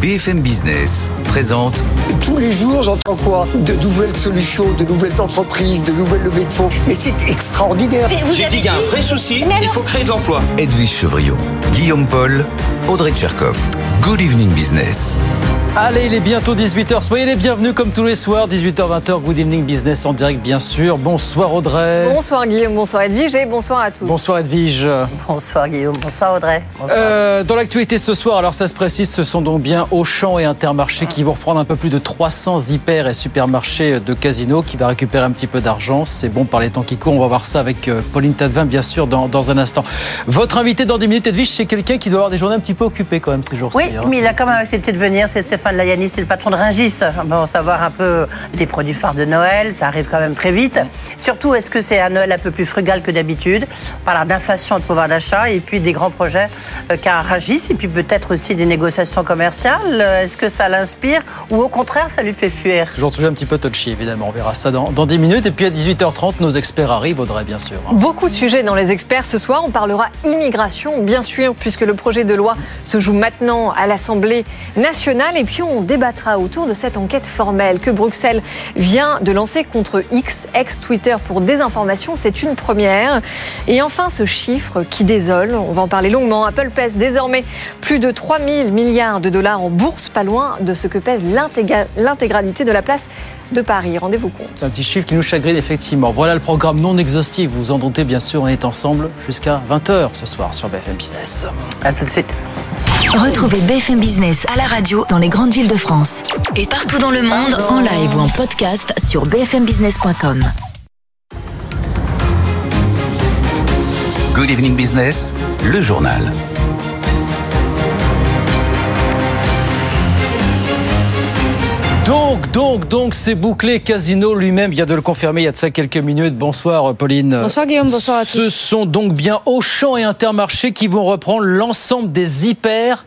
BFM Business présente. Tous les jours, j'entends quoi De nouvelles solutions, de nouvelles entreprises, de nouvelles levées de fonds. Mais c'est extraordinaire. J'ai dit qu'il y a un vrai souci, il faut créer de l'emploi. Edwige Chevriot, Guillaume Paul, Audrey Tcherkov. Good evening business. Allez, il est bientôt 18h. Soyez les bienvenus comme tous les soirs, 18h-20h. Good evening business en direct, bien sûr. Bonsoir Audrey. Bonsoir Guillaume, bonsoir Edwige et bonsoir à tous. Bonsoir Edwige. Bonsoir Guillaume, bonsoir Audrey. Bonsoir. Euh, dans l'actualité ce soir, alors ça se précise, ce sont donc bien Auchan et Intermarché qui vont reprendre un peu plus de 300 hyper et supermarchés de Casino qui va récupérer un petit peu d'argent. C'est bon par les temps qui courent. On va voir ça avec euh, Pauline Tadevin, bien sûr, dans, dans un instant. Votre invité dans 10 minutes, Edwige, c'est quelqu'un qui doit avoir des journées un petit peu occupées quand même ces jours-ci. Oui, hein. mais il a quand même accepté de venir, c'est Stéphane Layani, c'est le patron de Ringis. Bon, savoir un peu des produits phares de Noël, ça arrive quand même très vite. Surtout, est-ce que c'est un Noël un peu plus frugal que d'habitude? On parle d'inflation de pouvoir d'achat, et puis des grands projets euh, qu'a Ringis, et puis peut-être aussi des négociations commerciales. Euh, Est-ce que ça l'inspire, ou au contraire, ça lui fait fuir? Toujours, toujours un petit peu touchy, évidemment. On verra ça dans, dans 10 minutes. Et puis à 18h30, nos experts arrivent, Audrey, bien sûr. Beaucoup de sujets dans les experts ce soir. On parlera immigration, bien sûr, puisque le projet de loi se joue maintenant à l'Assemblée nationale. Et puis on débattra autour de cette enquête formelle que Bruxelles vient de lancer contre X, ex-Twitter pour désinformation. C'est une première. Et enfin, ce chiffre qui désole. On va en parler longuement. Apple pèse désormais plus de 3 000 milliards de dollars en bourse, pas loin de ce que pèse l'intégra- l'intégralité de la place de Paris. Rendez-vous compte. C'est un petit chiffre qui nous chagrine effectivement. Voilà le programme non exhaustif. Vous vous en doutez, bien sûr, on est ensemble jusqu'à 20h ce soir sur BFM Business. À tout de suite. Retrouvez BFM Business à la radio dans les grandes villes de France. Et partout dans le monde, en live ou en podcast sur bfmbusiness.com. Good evening business, le journal. Donc, donc, donc, c'est bouclé. Casino lui-même vient de le confirmer il y a de ça quelques minutes. Bonsoir, Pauline. Bonsoir, Guillaume. Bonsoir à Ce tous. sont donc bien Auchan et Intermarché qui vont reprendre l'ensemble des hyper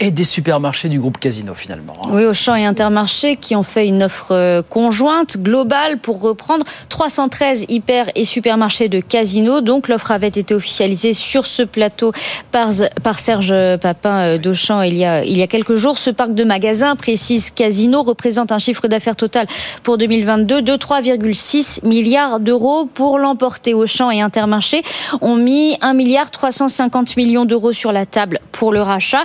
et des supermarchés du groupe Casino, finalement. hein. Oui, Auchan et Intermarché qui ont fait une offre euh, conjointe, globale, pour reprendre 313 hyper et supermarchés de Casino. Donc, l'offre avait été officialisée sur ce plateau par, Serge Papin euh, d'Auchan il y, a, il y a quelques jours. Ce parc de magasins, précise Casino, représente un chiffre d'affaires total pour 2022 de 3,6 milliards d'euros. Pour l'emporter, Auchan et Intermarché ont mis 1 milliard 350 millions d'euros sur la table pour le rachat.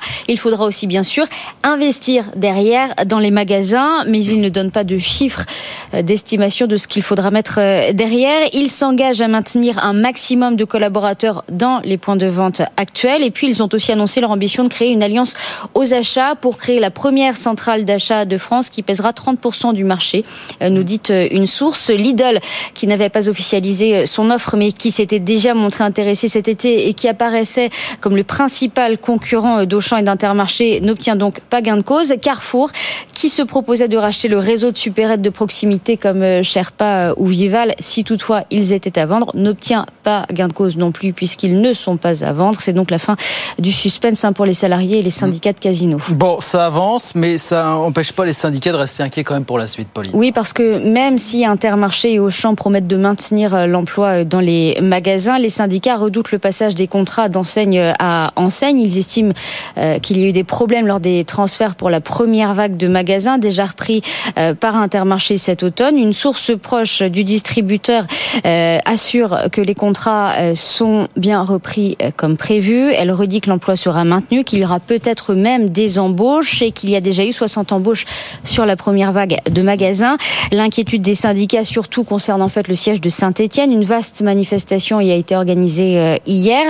Aussi bien sûr investir derrière dans les magasins, mais il ne donne pas de chiffres euh, d'estimation de ce qu'il faudra mettre euh, derrière. Il s'engage à maintenir un maximum de collaborateurs dans les points de vente actuels. Et puis ils ont aussi annoncé leur ambition de créer une alliance aux achats pour créer la première centrale d'achat de France qui pèsera 30% du marché, euh, nous dit une source. Lidl, qui n'avait pas officialisé son offre, mais qui s'était déjà montré intéressé cet été et qui apparaissait comme le principal concurrent d'Auchan et d'Intermarché, n'obtient donc pas gain de cause. Carrefour, qui se proposait de racheter le réseau de supérettes de proximité comme euh, Sherpa euh, ou Vival, si toutefois ils étaient à vendre, n'obtient pas gain de cause non plus puisqu'ils ne sont pas à vendre. C'est donc la fin du suspense hein, pour les salariés et les syndicats de Casino. Bon, ça avance, mais ça n'empêche pas les syndicats de rester inquiets quand même pour la suite, Pauline. Oui, parce que même si Intermarché et Auchan promettent de maintenir euh, l'emploi dans les magasins, les syndicats redoutent le passage des contrats d'enseigne à enseigne. Ils estiment euh, qu'il y a eu des problèmes lors des transferts pour la première vague de magasins déjà repris euh, par Intermarché cet automne. Une source proche du distributeur euh, assure que les contrats euh, sont bien repris euh, comme prévu. Elle redit que l'emploi sera maintenu, qu'il y aura peut-être même des embauches et qu'il y a déjà eu 60 embauches sur la première vague de magasins. L'inquiétude des syndicats surtout concerne en fait le siège de Saint-Étienne. Une vaste manifestation y a été organisée euh, hier.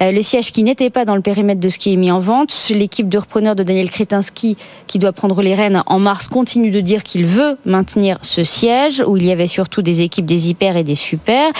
Le siège qui n'était pas dans le périmètre de ce qui est mis en vente. L'équipe de repreneurs de Daniel Kretinsky, qui doit prendre les rênes en mars, continue de dire qu'il veut maintenir ce siège où il y avait surtout des équipes des hyper et des super.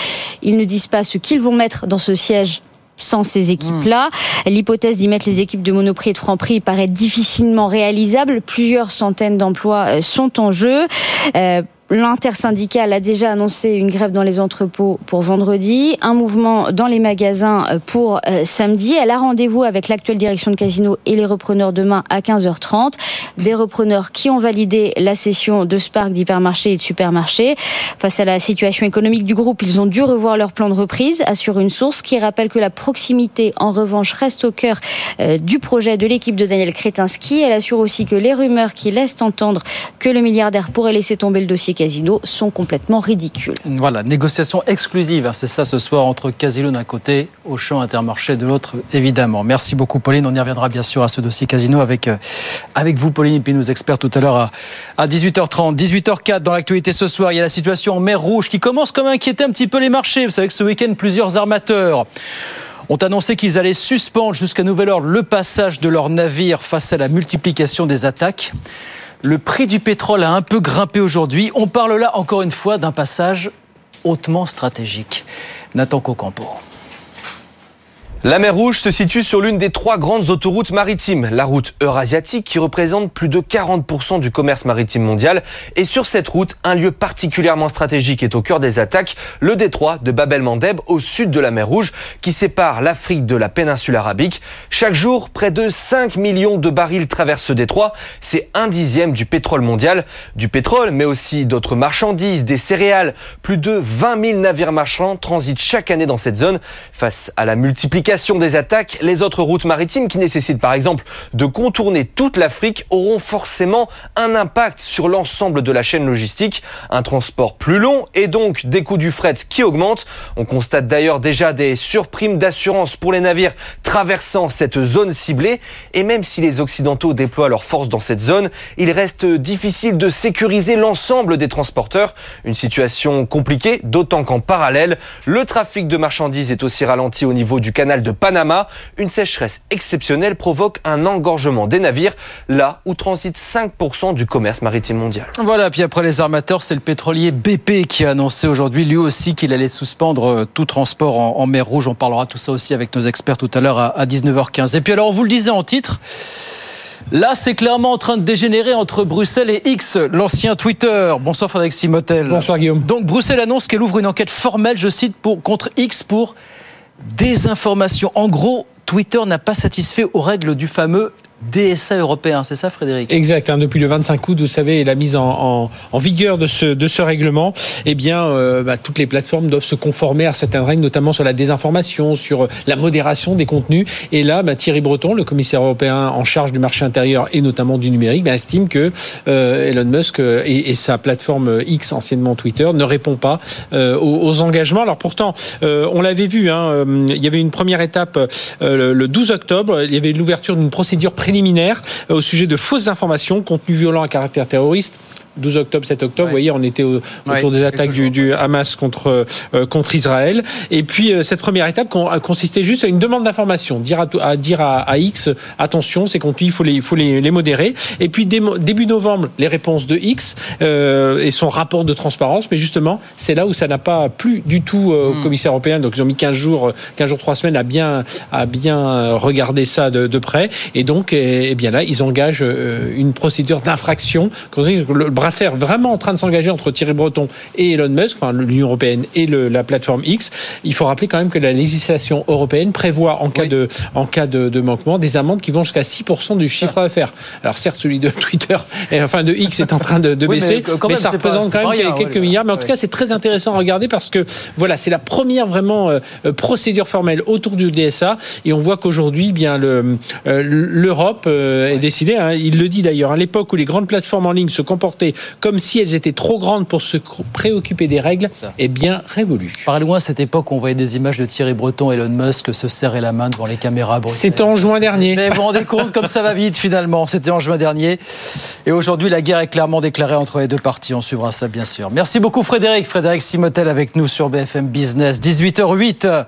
Ils ne disent pas ce qu'ils vont mettre dans ce siège sans ces équipes-là. L'hypothèse d'y mettre les équipes de Monoprix et de Franprix paraît difficilement réalisable. Plusieurs centaines d'emplois euh, sont en jeu. Euh, L'intersyndicale a déjà annoncé une grève dans les entrepôts pour vendredi, un mouvement dans les magasins pour euh, samedi. Elle a rendez-vous avec l'actuelle direction de Casino et les repreneurs demain à 15h30. Des repreneurs qui ont validé la session de Spark d'hypermarchés et de supermarchés. Face à la situation économique du groupe, ils ont dû revoir leur plan de reprise, assure une source qui rappelle que la proximité, en revanche, reste au cœur euh, du projet de l'équipe de Daniel Kretinsky. Elle assure aussi que les rumeurs qui laissent entendre que le milliardaire pourrait laisser tomber le dossier Casino sont complètement ridicules. Voilà, négociation exclusive, hein, c'est ça ce soir entre Casino d'un côté, Auchan Intermarché de l'autre, évidemment. Merci beaucoup Pauline, on y reviendra bien sûr à ce dossier Casino avec, euh, avec vous Pauline et puis nos experts tout à l'heure à, à 18h30. 18h04 dans l'actualité ce soir, il y a la situation en mer Rouge qui commence comme à inquiéter un petit peu les marchés. Vous savez que ce week-end, plusieurs armateurs ont annoncé qu'ils allaient suspendre jusqu'à nouvel ordre le passage de leurs navires face à la multiplication des attaques. Le prix du pétrole a un peu grimpé aujourd'hui. On parle là encore une fois d'un passage hautement stratégique. Nathan Cocampo. La mer Rouge se situe sur l'une des trois grandes autoroutes maritimes, la route eurasiatique qui représente plus de 40% du commerce maritime mondial. Et sur cette route, un lieu particulièrement stratégique est au cœur des attaques, le détroit de Bab el-Mandeb au sud de la mer Rouge qui sépare l'Afrique de la péninsule arabique. Chaque jour, près de 5 millions de barils traversent ce détroit. C'est un dixième du pétrole mondial. Du pétrole, mais aussi d'autres marchandises, des céréales. Plus de 20 000 navires marchands transitent chaque année dans cette zone. Face à la multiplication des attaques, les autres routes maritimes qui nécessitent par exemple de contourner toute l'Afrique auront forcément un impact sur l'ensemble de la chaîne logistique, un transport plus long et donc des coûts du fret qui augmentent. On constate d'ailleurs déjà des surprimes d'assurance pour les navires traversant cette zone ciblée et même si les Occidentaux déploient leurs forces dans cette zone, il reste difficile de sécuriser l'ensemble des transporteurs. Une situation compliquée, d'autant qu'en parallèle, le trafic de marchandises est aussi ralenti au niveau du canal de Panama. Une sécheresse exceptionnelle provoque un engorgement des navires, là où transite 5% du commerce maritime mondial. Voilà, puis après les armateurs, c'est le pétrolier BP qui a annoncé aujourd'hui lui aussi qu'il allait suspendre euh, tout transport en, mer Rouge. On parlera tout ça aussi avec nos experts tout à l'heure à, 19h15. Et puis alors, on vous le disait en titre, Là, c'est clairement en train de dégénérer entre Bruxelles et X, l'ancien Twitter. Bonsoir Frédéric Simotel. Bonsoir Guillaume. Donc Bruxelles annonce qu'elle ouvre une enquête formelle, je cite, pour, contre X pour désinformation. En gros, Twitter n'a pas satisfait aux règles du fameux DSA européen, c'est ça Frédéric? Exact, hein, depuis le 25 août, vous savez, la mise en, en, vigueur de ce, de ce règlement, eh bien, euh, bah, toutes les plateformes doivent se conformer à certaines règles, notamment sur la désinformation, sur la modération des contenus. Et là, bah, Thierry Breton, le commissaire européen en charge du marché intérieur et notamment du numérique, bah, estime que euh, Elon Musk euh, et, et, sa plateforme X, anciennement Twitter, ne répond pas aux, aux, engagements. Alors pourtant, on l'avait vu, hein, il y avait une première étape le 12 octobre, il y avait l'ouverture d'une procédure pré euh, au sujet de fausses informations, contenu violent à caractère terroriste 12 octobre, 7 octobre, vous voyez, on était autour des attaques du, Hamas contre euh, contre Israël. Et puis euh, cette première étape consistait juste à une demande d'information, dire à, dire à, X attention, ces contenus, il faut les il faut les, modérer. Et puis début novembre, les réponses de X euh, et son rapport de transparence. Mais justement, c'est là où ça n'a pas plu du tout au hmm. commissaire européen. Donc ils ont mis 15 jours, 15 jours, 3 semaines à bien à bien regarder ça de, de près. Et donc, eh, eh bien là, ils engagent une procédure d'infraction. Le bras vraiment en train de s'engager entre Thierry Breton et Elon Musk, enfin l'Union européenne et le, la plateforme X. Il faut rappeler quand même que la législation européenne prévoit en cas de en cas de, de, manquement des amendes qui vont jusqu'à 6% du chiffre d'affaires. Alors certes celui de Twitter, et, enfin de X est en train de, de baisser, mais, ça représente quand même quelques milliards. Mais en tout cas c'est très intéressant à regarder parce que voilà c'est la première vraiment euh, euh, procédure formelle autour du DSA et on voit qu'aujourd'hui eh bien le euh, l'Europe est décidée. Hein, il le dit d'ailleurs à l'époque où les grandes plateformes en ligne se comportaient comme si elles étaient trop grandes pour se préoccuper des règles, est bien révolue. Par loin, à cette époque, on voyait des images de Thierry Breton et Elon Musk se serrer la main devant les caméras. C'était en juin dernier. Mais vous vous rendez compte comme ça va vite finalement. C'était en juin dernier. Et aujourd'hui, la guerre est clairement déclarée entre les deux parties. On suivra ça bien sûr. Merci beaucoup Frédéric. Frédéric Simotel avec nous sur BFM Business. 18h08.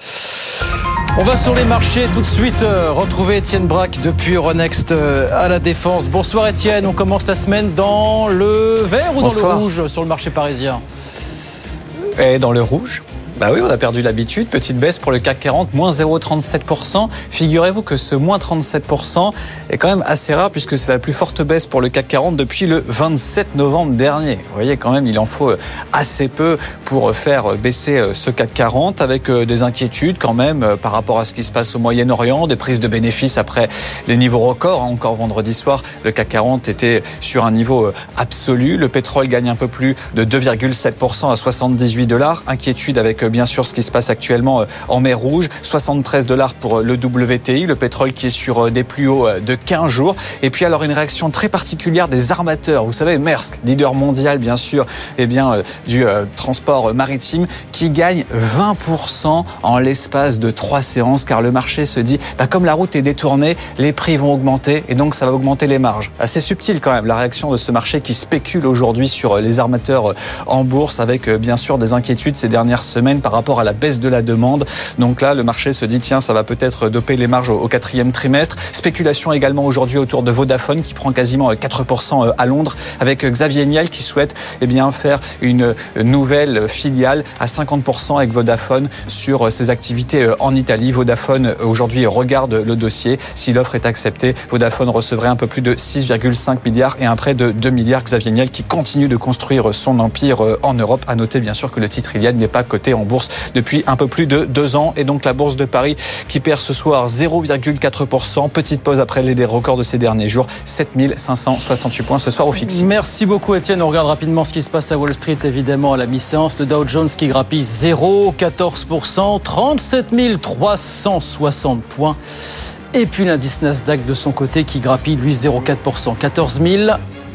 On va sur les marchés tout de suite euh, retrouver Étienne Braque depuis Euronext euh, à la Défense. Bonsoir Étienne, on commence la semaine dans le vert ou dans le rouge sur le marché parisien? Et Dans le rouge. Bah oui, on a perdu l'habitude. Petite baisse pour le CAC 40, moins 0,37%. Figurez-vous que ce moins 37% est quand même assez rare puisque c'est la plus forte baisse pour le CAC 40 depuis le 27 novembre dernier. Vous voyez quand même, il en faut assez peu pour faire baisser ce CAC 40 avec des inquiétudes quand même par rapport à ce qui se passe au Moyen-Orient, des prises de bénéfices après les niveaux records. Encore vendredi soir, le CAC 40 était sur un niveau absolu. Le pétrole gagne un peu plus de 2,7% à 78 dollars. Inquiétude avec bien sûr ce qui se passe actuellement en mer Rouge. 73 dollars pour le WTI, le pétrole qui est sur des plus hauts de 15 jours. Et puis alors une réaction très particulière des armateurs. Vous savez, Maersk, leader mondial bien sûr, eh bien du transport maritime, qui gagne 20% en l'espace de trois séances, car le marché se dit, bah, comme la route est détournée, les prix vont augmenter et donc ça va augmenter les marges. Assez subtil quand même la réaction de ce marché qui spécule aujourd'hui sur les armateurs en bourse, avec bien sûr des inquiétudes ces dernières semaines par rapport à la baisse de la demande. Donc là, le marché se dit, tiens, ça va peut-être doper les marges au quatrième trimestre. Spéculation également aujourd'hui autour de Vodafone qui prend quasiment 4% à Londres, avec Xavier Niel qui souhaite eh bien, faire une nouvelle filiale à 50% avec Vodafone sur ses activités en Italie. Vodafone aujourd'hui regarde le dossier. Si l'offre est acceptée, Vodafone recevrait un peu plus de 6,5 milliards et un prêt de 2 milliards. Xavier Niel qui continue de construire son empire en Europe. À noter bien sûr que le titre Iliad n'est pas coté en bourse depuis un peu plus de deux ans. Et donc la bourse de Paris qui perd ce soir 0,4%. Petite pause après les records de ces derniers jours. 7568 points ce soir au fixe. Merci beaucoup Étienne. On regarde rapidement ce qui se passe à Wall Street évidemment à la mi-séance. Le Dow Jones qui grappille 0,14%. 37 360 points. Et puis l'indice Nasdaq de son côté qui grappille lui 0,4%. 14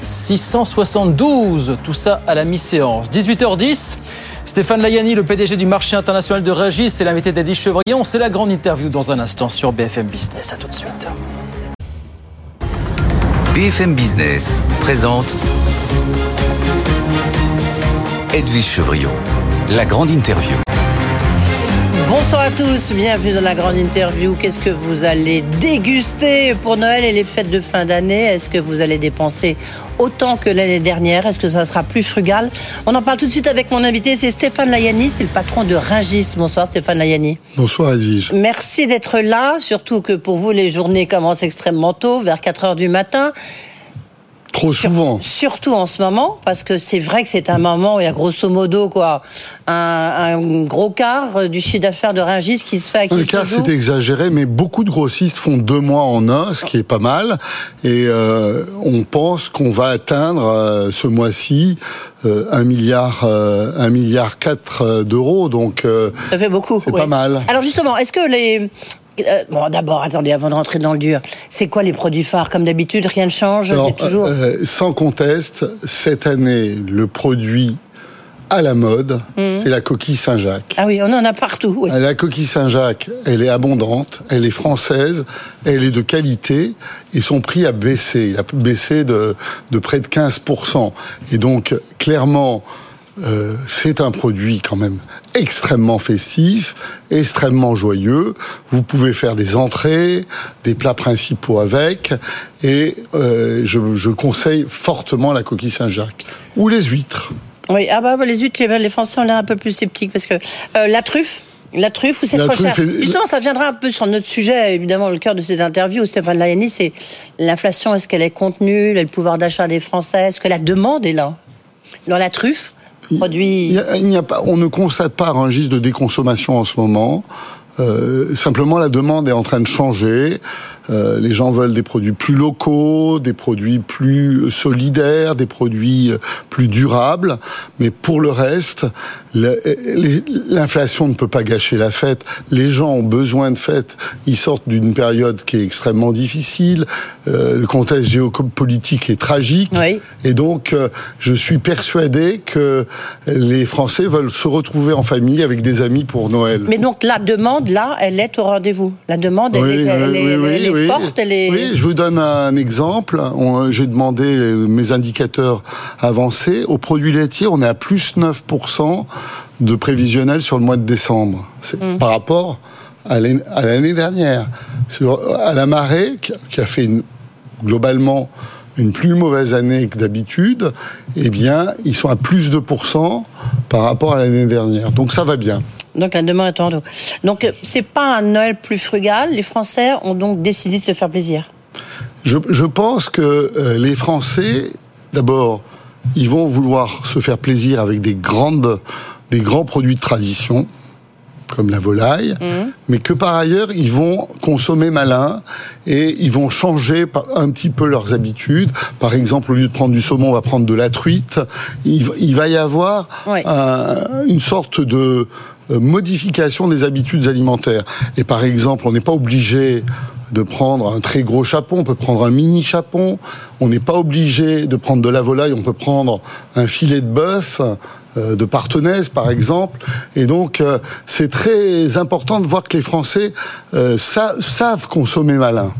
672. Tout ça à la mi-séance. 18h10. Stéphane Layani, le PDG du marché international de Régis, c'est l'invité d'Eddie Chevrillon. C'est la grande interview dans un instant sur BFM Business. À tout de suite. BFM Business présente Edwige Chevrillon, la grande interview. Bonsoir à tous, bienvenue dans la grande interview. Qu'est-ce que vous allez déguster pour Noël et les fêtes de fin d'année? Est-ce que vous allez dépenser autant que l'année dernière Est-ce que ça sera plus frugal? On en parle tout de suite avec mon invité, c'est Stéphane Layani, c'est le patron de Ringis. Bonsoir Stéphane Layani. Bonsoir Edwige. Merci d'être là, surtout que pour vous les journées commencent extrêmement tôt, vers 4 heures du matin. Trop souvent. surtout en ce moment, parce que c'est vrai que c'est un moment où il y a grosso modo quoi, un, gros quart du chiffre d'affaires de Ringis qui se fait. Un quart, c'est exagéré, mais beaucoup de grossistes font deux mois en un, ce qui est pas mal. Et euh, on pense qu'on va atteindre euh, ce mois-ci euh, un milliard, un milliard quatre d'euros. Donc ça fait beaucoup. C'est pas mal. Alors justement, est-ce que les euh, bon, d'abord, attendez, avant de rentrer dans le dur, c'est quoi les produits phares? Comme d'habitude, rien ne change toujours... Euh, sans conteste, cette année, le produit à la mode, mhm. c'est la coquille Saint-Jacques. Ah oui, on en a partout. La coquille Saint-Jacques, elle est abondante, elle est française, elle est de qualité et son prix a baissé. Il a baissé de, de près de 15%. Et donc, clairement, euh, c'est un produit quand même extrêmement festif, extrêmement joyeux. Vous pouvez faire des entrées, des plats principaux avec, et euh, je, conseille fortement la coquille Saint-Jacques ou les huîtres. Oui, ah bah, les huîtres, les, Français ont l'air un peu plus sceptiques parce que euh, la truffe. La truffe ou c'est trop cher Justement, ça viendra un peu sur notre sujet, évidemment, le cœur de cette interview. Stéphane Layani, c'est l'inflation. Est-ce qu'elle est contenue Le pouvoir d'achat des Français Est-ce que la demande est là Dans la truffe? On ne constate pas un registre de déconsommation en ce moment. Euh, simplement, la demande est en train de changer. Euh, les gens veulent des produits plus locaux, des produits plus solidaires, des produits euh, plus durables. Mais pour le reste, l'inflation ne peut pas gâcher la fête. Les gens ont besoin de fêtes. Ils sortent d'une période qui est extrêmement difficile. Euh, le contexte géopolitique est tragique. Et donc, je suis persuadé que les Français veulent se retrouver en famille avec des amis pour Noël. Mais donc la demande, là, elle est au rendez-vous. La demande, elle, est, elle, est, oui, je vous donne un exemple. J'ai demandé mes indicateurs avancés. Au produit laitier, on est à plus 9% de prévisionnel sur le mois de décembre. Mm. Par rapport à l'année dernière. à la marée, qui a fait globalement une plus mauvaise année que d'habitude, eh bien, ils sont à plus de pourcents par rapport à l'année dernière. Donc ça va bien. Donc la demande est en haut. Donc euh, c'est pas un Noël plus frugal. Les Français ont donc décidé de se faire plaisir. Je, je pense que euh, les Français, d'abord, ils vont vouloir se faire plaisir avec des grandes, des grands produits de tradition comme la volaille, Mhm. mais que par ailleurs, ils vont consommer malin et ils vont changer un petit peu leurs habitudes. Par exemple, au lieu de prendre du saumon, on va prendre de la truite. Il, va- y avoir un- une sorte de modification des habitudes alimentaires. Et par exemple, on n'est pas obligé de prendre un très gros chapon, on peut prendre un mini chapon. On n'est pas obligé de prendre de la volaille, on peut prendre un filet de bœuf, euh, de partenaise par exemple. Et donc, euh, c'est très important de voir que les Français euh, sa- savent consommer malin.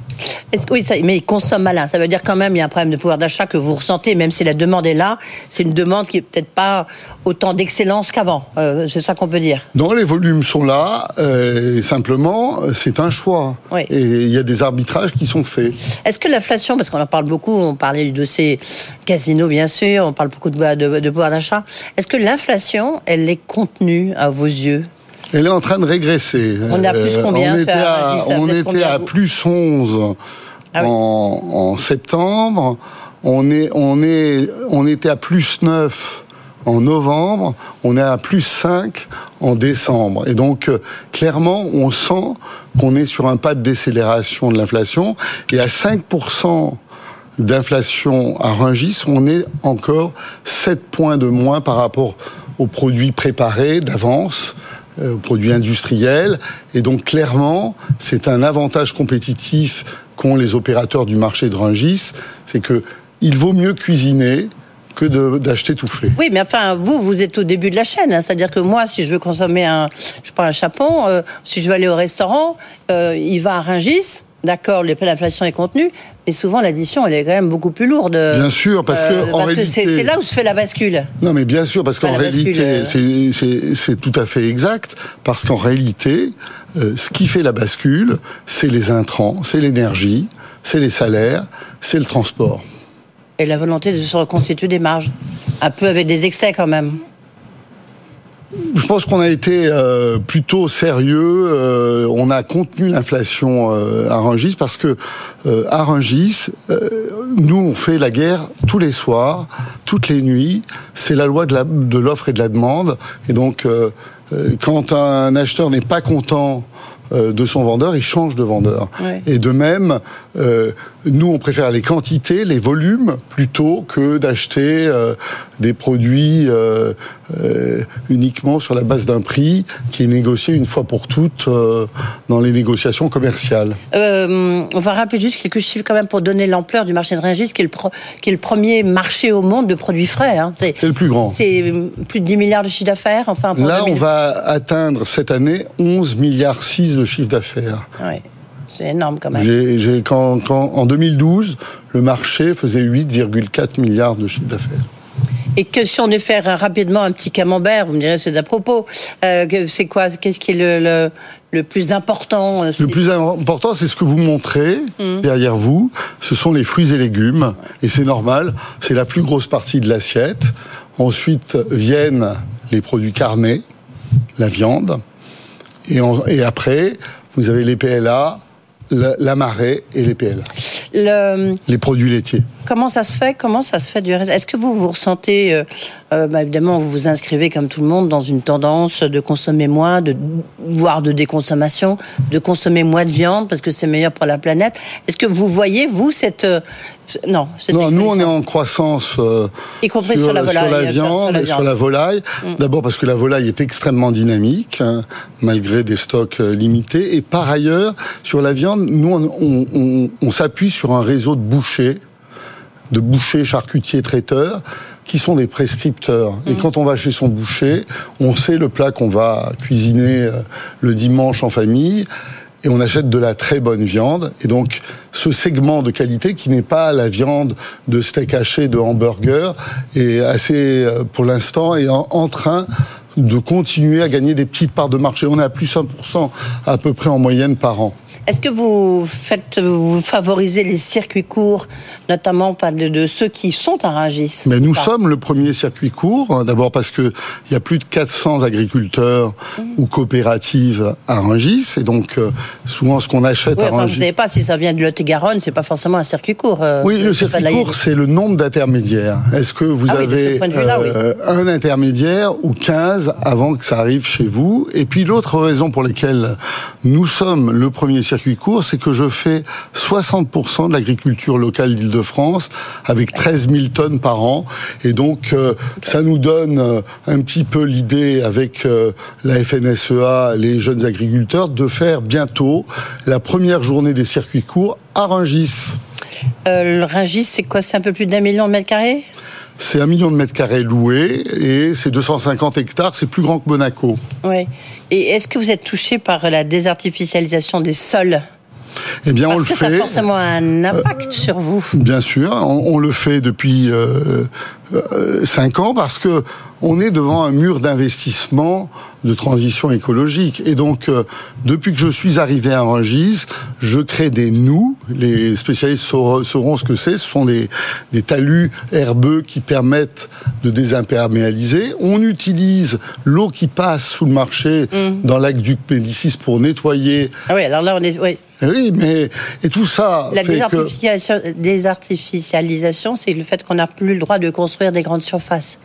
Est-ce que- oui, ça- mais ils consomment malin. Ça veut dire quand même il y a un problème de pouvoir d'achat que vous ressentez, même si la demande est là. C'est une demande qui est peut-être pas autant d'excellence qu'avant. Euh, c'est ça qu'on peut dire. Non, les volumes sont là, euh, simplement, c'est un choix. Oui. Et il y a des arbitrages qui sont faits. Est-ce que l'inflation, parce qu'on en parle beaucoup, on parlait du dossier casino bien sûr, on parle beaucoup de, de- de pouvoir d'achat. Est-ce que l'inflation, elle est contenue à vos yeux? Elle est en train de régresser. On est à plus Euh, combien, On ça, était à, on était plus 11 Ah oui. en, en septembre. On, est, on, est, on était à plus 9 en novembre. On est à plus 5 en décembre. Et donc, euh, clairement, on sent qu'on est sur un pas de décélération de l'inflation. Et à 5% d'inflation à Rungis, on est encore 7 points de moins par rapport aux produits préparés d'avance, euh, produits industriels. Et donc clairement, c'est un avantage compétitif qu'ont les opérateurs du marché de Rungis, c'est que il vaut mieux cuisiner que d'acheter tout fait. Oui, mais enfin, vous, vous êtes au début de la chaîne. hein. C'est-à-dire que moi, si je veux consommer un, je un chapon, euh, si je veux aller au restaurant, euh, il va à Ringis. D'accord, l'inflation est contenue, mais souvent l'addition, elle est quand même beaucoup plus lourde. Bien sûr, parce que, en parce que c'est là où se fait la bascule. Non, mais bien sûr, parce qu'en réalité, euh. c'est tout à fait exact, parce qu'en réalité, euh, ce qui fait la bascule, c'est les intrants, c'est l'énergie, c'est les salaires, c'est le transport. Et la volonté de se reconstituer des marges. Un peu avec des excès quand même. Je pense qu'on a été euh, plutôt sérieux. euh, on a contenu l'inflation euh, à Rungis parce que à Rungis, nous on fait la guerre tous les soirs, toutes les nuits. C'est la loi de l'offre et de la demande. Et donc, quand un acheteur n'est pas content de son vendeur, il change de vendeur. Ouais. Et de même, nous, on préfère les quantités, les volumes, plutôt que d'acheter euh, des produits euh, euh, uniquement sur la base d'un prix qui est négocié une fois pour toutes dans les négociations commerciales. On va rappeler juste quelques chiffres quand même pour donner l'ampleur du marché de Rungis, qui est le, pro- qui est le premier marché au monde de produits frais. hein. C'est le plus grand. c'est plus de 10 milliards de chiffre d'affaires. Enfin, Là, on 2000. va atteindre cette année 11 milliards 6 de chiffre d'affaires. Ouais, c'est énorme quand même. J'ai- quand, quand- en 2012, le marché faisait 8,4 milliards de chiffre d'affaires. Et que si on devait faire rapidement un petit camembert, vous me direz c'est d'à propos. Euh, c'est quoi Qu'est-ce qui est le, le, le plus important euh, Le plus important, c'est ce que vous montrez Mm. derrière vous. Ce sont les fruits et légumes. Et c'est normal, c'est la plus grosse partie de l'assiette. Ensuite viennent les produits carnés, la viande. Et, en- et après, vous avez les PLA, la, la marée et les PLA, le- les produits laitiers. Comment ça se fait Comment ça se fait du reste? Est-ce que vous vous ressentez, euh, euh, bah, évidemment, vous vous inscrivez comme tout le monde dans une tendance de consommer moins, de voire de déconsommation, de consommer moins de viande parce que c'est meilleur pour la planète? Est-ce que vous voyez vous cette euh, non cette Non, nous on est en croissance euh, Y compris sur la volaille, sur la viande, sur la et sur la volaille. Mm. D'abord parce que la volaille est extrêmement dynamique, hein, malgré des stocks limités. Et par ailleurs, sur la viande, nous on, on- on- on s'appuie sur un réseau de bouchers, de bouchers, charcutiers, traiteurs, qui sont des prescripteurs. Et quand on va chez son boucher, on sait le plat qu'on va cuisiner euh, le dimanche en famille. Et on achète de la très bonne viande. Et donc, ce segment de qualité qui n'est pas la viande de steak haché, de hamburger, est assez, euh, pour l'instant, est en, en train de continuer à gagner des petites parts de marché. On est à plus 1% à peu près en moyenne par an. Est-ce que vous faites, vous favorisez les circuits courts, notamment pas de, de ceux qui sont à Rungis Mais ou nous sommes le premier circuit court, hein, d'abord parce que il y a plus de 400 agriculteurs Mmh. ou coopératives à Rungis, et donc euh, souvent ce qu'on achète Oui, à enfin, vous Rungis. savez pas si ça vient de Lot-et-Garonne, c'est pas forcément un circuit court. euh, Oui, le circuit court, c'est le nombre d'intermédiaires. Est-ce que vous Ah avez oui. euh, un intermédiaire ou 15 avant que ça arrive chez vous? Et puis l'autre raison pour laquelle nous sommes le premier circuit c'est que je fais 60% de l'agriculture locale d'Île-de-France avec 13 000 tonnes par an. Et donc, euh, ça nous donne euh, un petit peu l'idée avec euh, la FNSEA, les jeunes agriculteurs, de faire bientôt la première journée des circuits courts à Rungis. Le Rungis, c'est quoi? C'est un peu plus d'un million de mètres carrés? C'est un million de mètres carrés loués et c'est 250 hectares, c'est plus grand que Monaco. Oui. Et est-ce que vous êtes touché par la désartificialisation des sols? Eh bien, Parce on que le ça a. Euh, forcément un impact sur vous. Bien sûr, on, on le fait depuis euh, euh, cinq ans parce que on est devant un mur d'investissement de transition écologique. Et donc, euh, depuis que je suis arrivé à Rungis, je crée des nous. Les spécialistes sauront, sauront ce que c'est. Ce sont des, des talus herbeux qui permettent de désimperméabiliser. On utilise l'eau qui passe sous le marché dans l'aqueduc Médicis pour nettoyer. Ah oui, alors là, on est. Oui. Oui, mais et tout ça La que désartificialisation, c'est le fait qu'on n'a plus le droit de construire des grandes surfaces.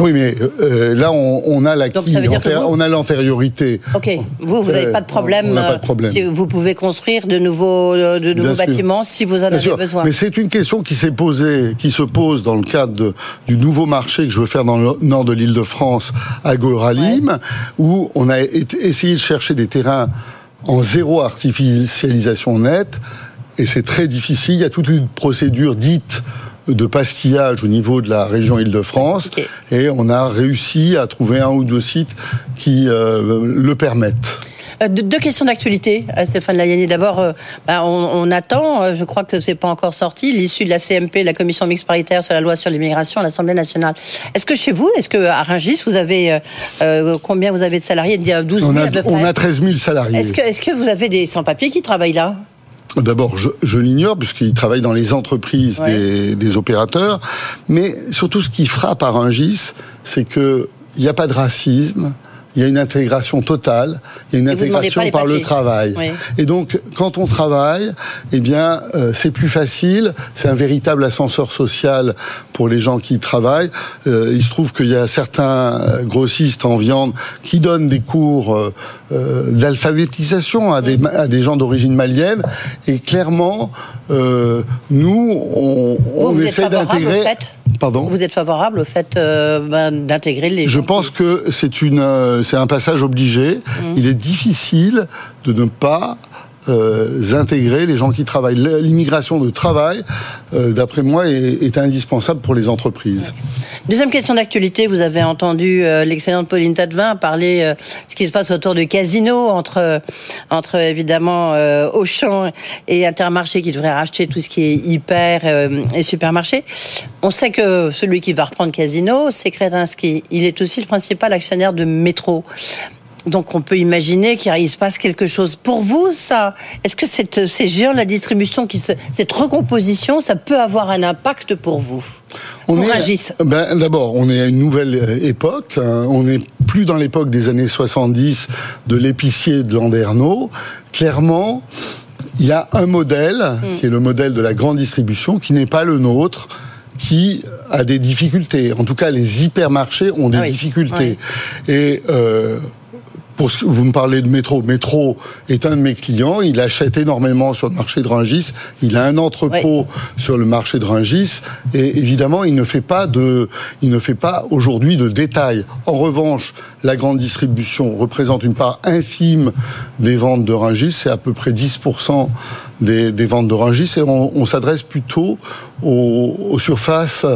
Oui, mais euh, là, on, on a l'acquis, vous- on a l'antériorité. Ok, vous, vous n'avez Euh, pas de problème. on n'a pas de euh, problème. si vous pouvez construire de nouveaux, euh, de nouveaux Bien sûr. bâtiments si vous en Bien avez sûr. besoin. Mais c'est une question qui s'est posée, qui se pose dans le cadre de- du nouveau marché que je veux faire dans le nord de l'Île-de-France, à Goralim, où on a essayé de chercher des terrains en zéro artificialisation nette, et c'est très difficile. Il y a toute une procédure dite de pastillage au niveau de la région Île-de-France, et on a réussi à trouver un ou deux sites qui euh, le permettent. Euh, deux, questions d'actualité, à Stéphane Layani. D'abord, euh, bah, on, on attend, euh, je crois que c'est pas encore sorti, l'issue de la CMP, la commission mixte paritaire sur la loi sur l'immigration à l'Assemblée nationale. Est-ce que chez vous, est-ce que à Rungis, vous avez euh, euh, combien vous avez de salariés? 12 000 On à a, peu on près. a 13 000 salariés. Est-ce que, vous avez des sans-papiers qui travaillent là? D'abord, je, je l'ignore puisqu'il travaille dans les entreprises Ouais. des, des opérateurs. Mais surtout, ce qui frappe à Rungis, c'est que il n'y a pas de racisme. Il y a une intégration totale, il y a une Et intégration par le travail. Oui. Et donc, quand on travaille, eh bien, euh, c'est plus facile. C'est un véritable ascenseur social pour les gens qui travaillent. Euh, il se trouve qu'il y a certains euh, grossistes en viande qui donnent des cours euh, d'alphabétisation à des, à des gens d'origine malienne. Et clairement, nous, on, vous essaie d'intégrer. Pardon. Vous êtes favorable au fait euh, ben, d'intégrer les Je gens pense qui- que c'est une, euh, c'est un passage obligé. Mhm. Il est difficile de ne pas euh, intégrer les gens qui travaillent. L'immigration de travail, euh, d'après moi, est, indispensable pour les entreprises. Deuxième question d'actualité, vous avez entendu euh, l'excellente Pauline Tadevin parler euh, ce qui se passe autour de Casino entre entre évidemment Auchan et Intermarché qui devrait racheter tout ce qui est hyper et supermarché. On sait que celui qui va reprendre Casino, c'est Kretinsky. Il est aussi le principal actionnaire de Métro. Donc on peut imaginer qu'il se passe quelque chose. Pour vous, ça, est-ce que cette, géants, la distribution, qui se, cette recomposition, ça peut avoir un impact pour vous? On Pour est, ben, d'abord, on est à une nouvelle euh, époque. hein. On n'est plus dans l'époque des années 70 de l'épicier de Landerneau. Clairement, il y a un modèle, Mm. qui est le modèle de la grande distribution, qui n'est pas le nôtre qui a des difficultés. En tout cas, les hypermarchés ont des Ah oui. difficultés. Et euh, pour ce que vous me parlez de Métro, Métro est un de mes clients. Il achète énormément sur le marché de Rungis. Il a un entrepôt sur le marché de Rungis. Et évidemment, il ne fait pas de, il ne fait pas aujourd'hui de détails. En revanche, la grande distribution représente une part infime des ventes de Rungis. C'est à peu près 10% des, des ventes de Rungis. Et on, on s'adresse plutôt aux, aux surfaces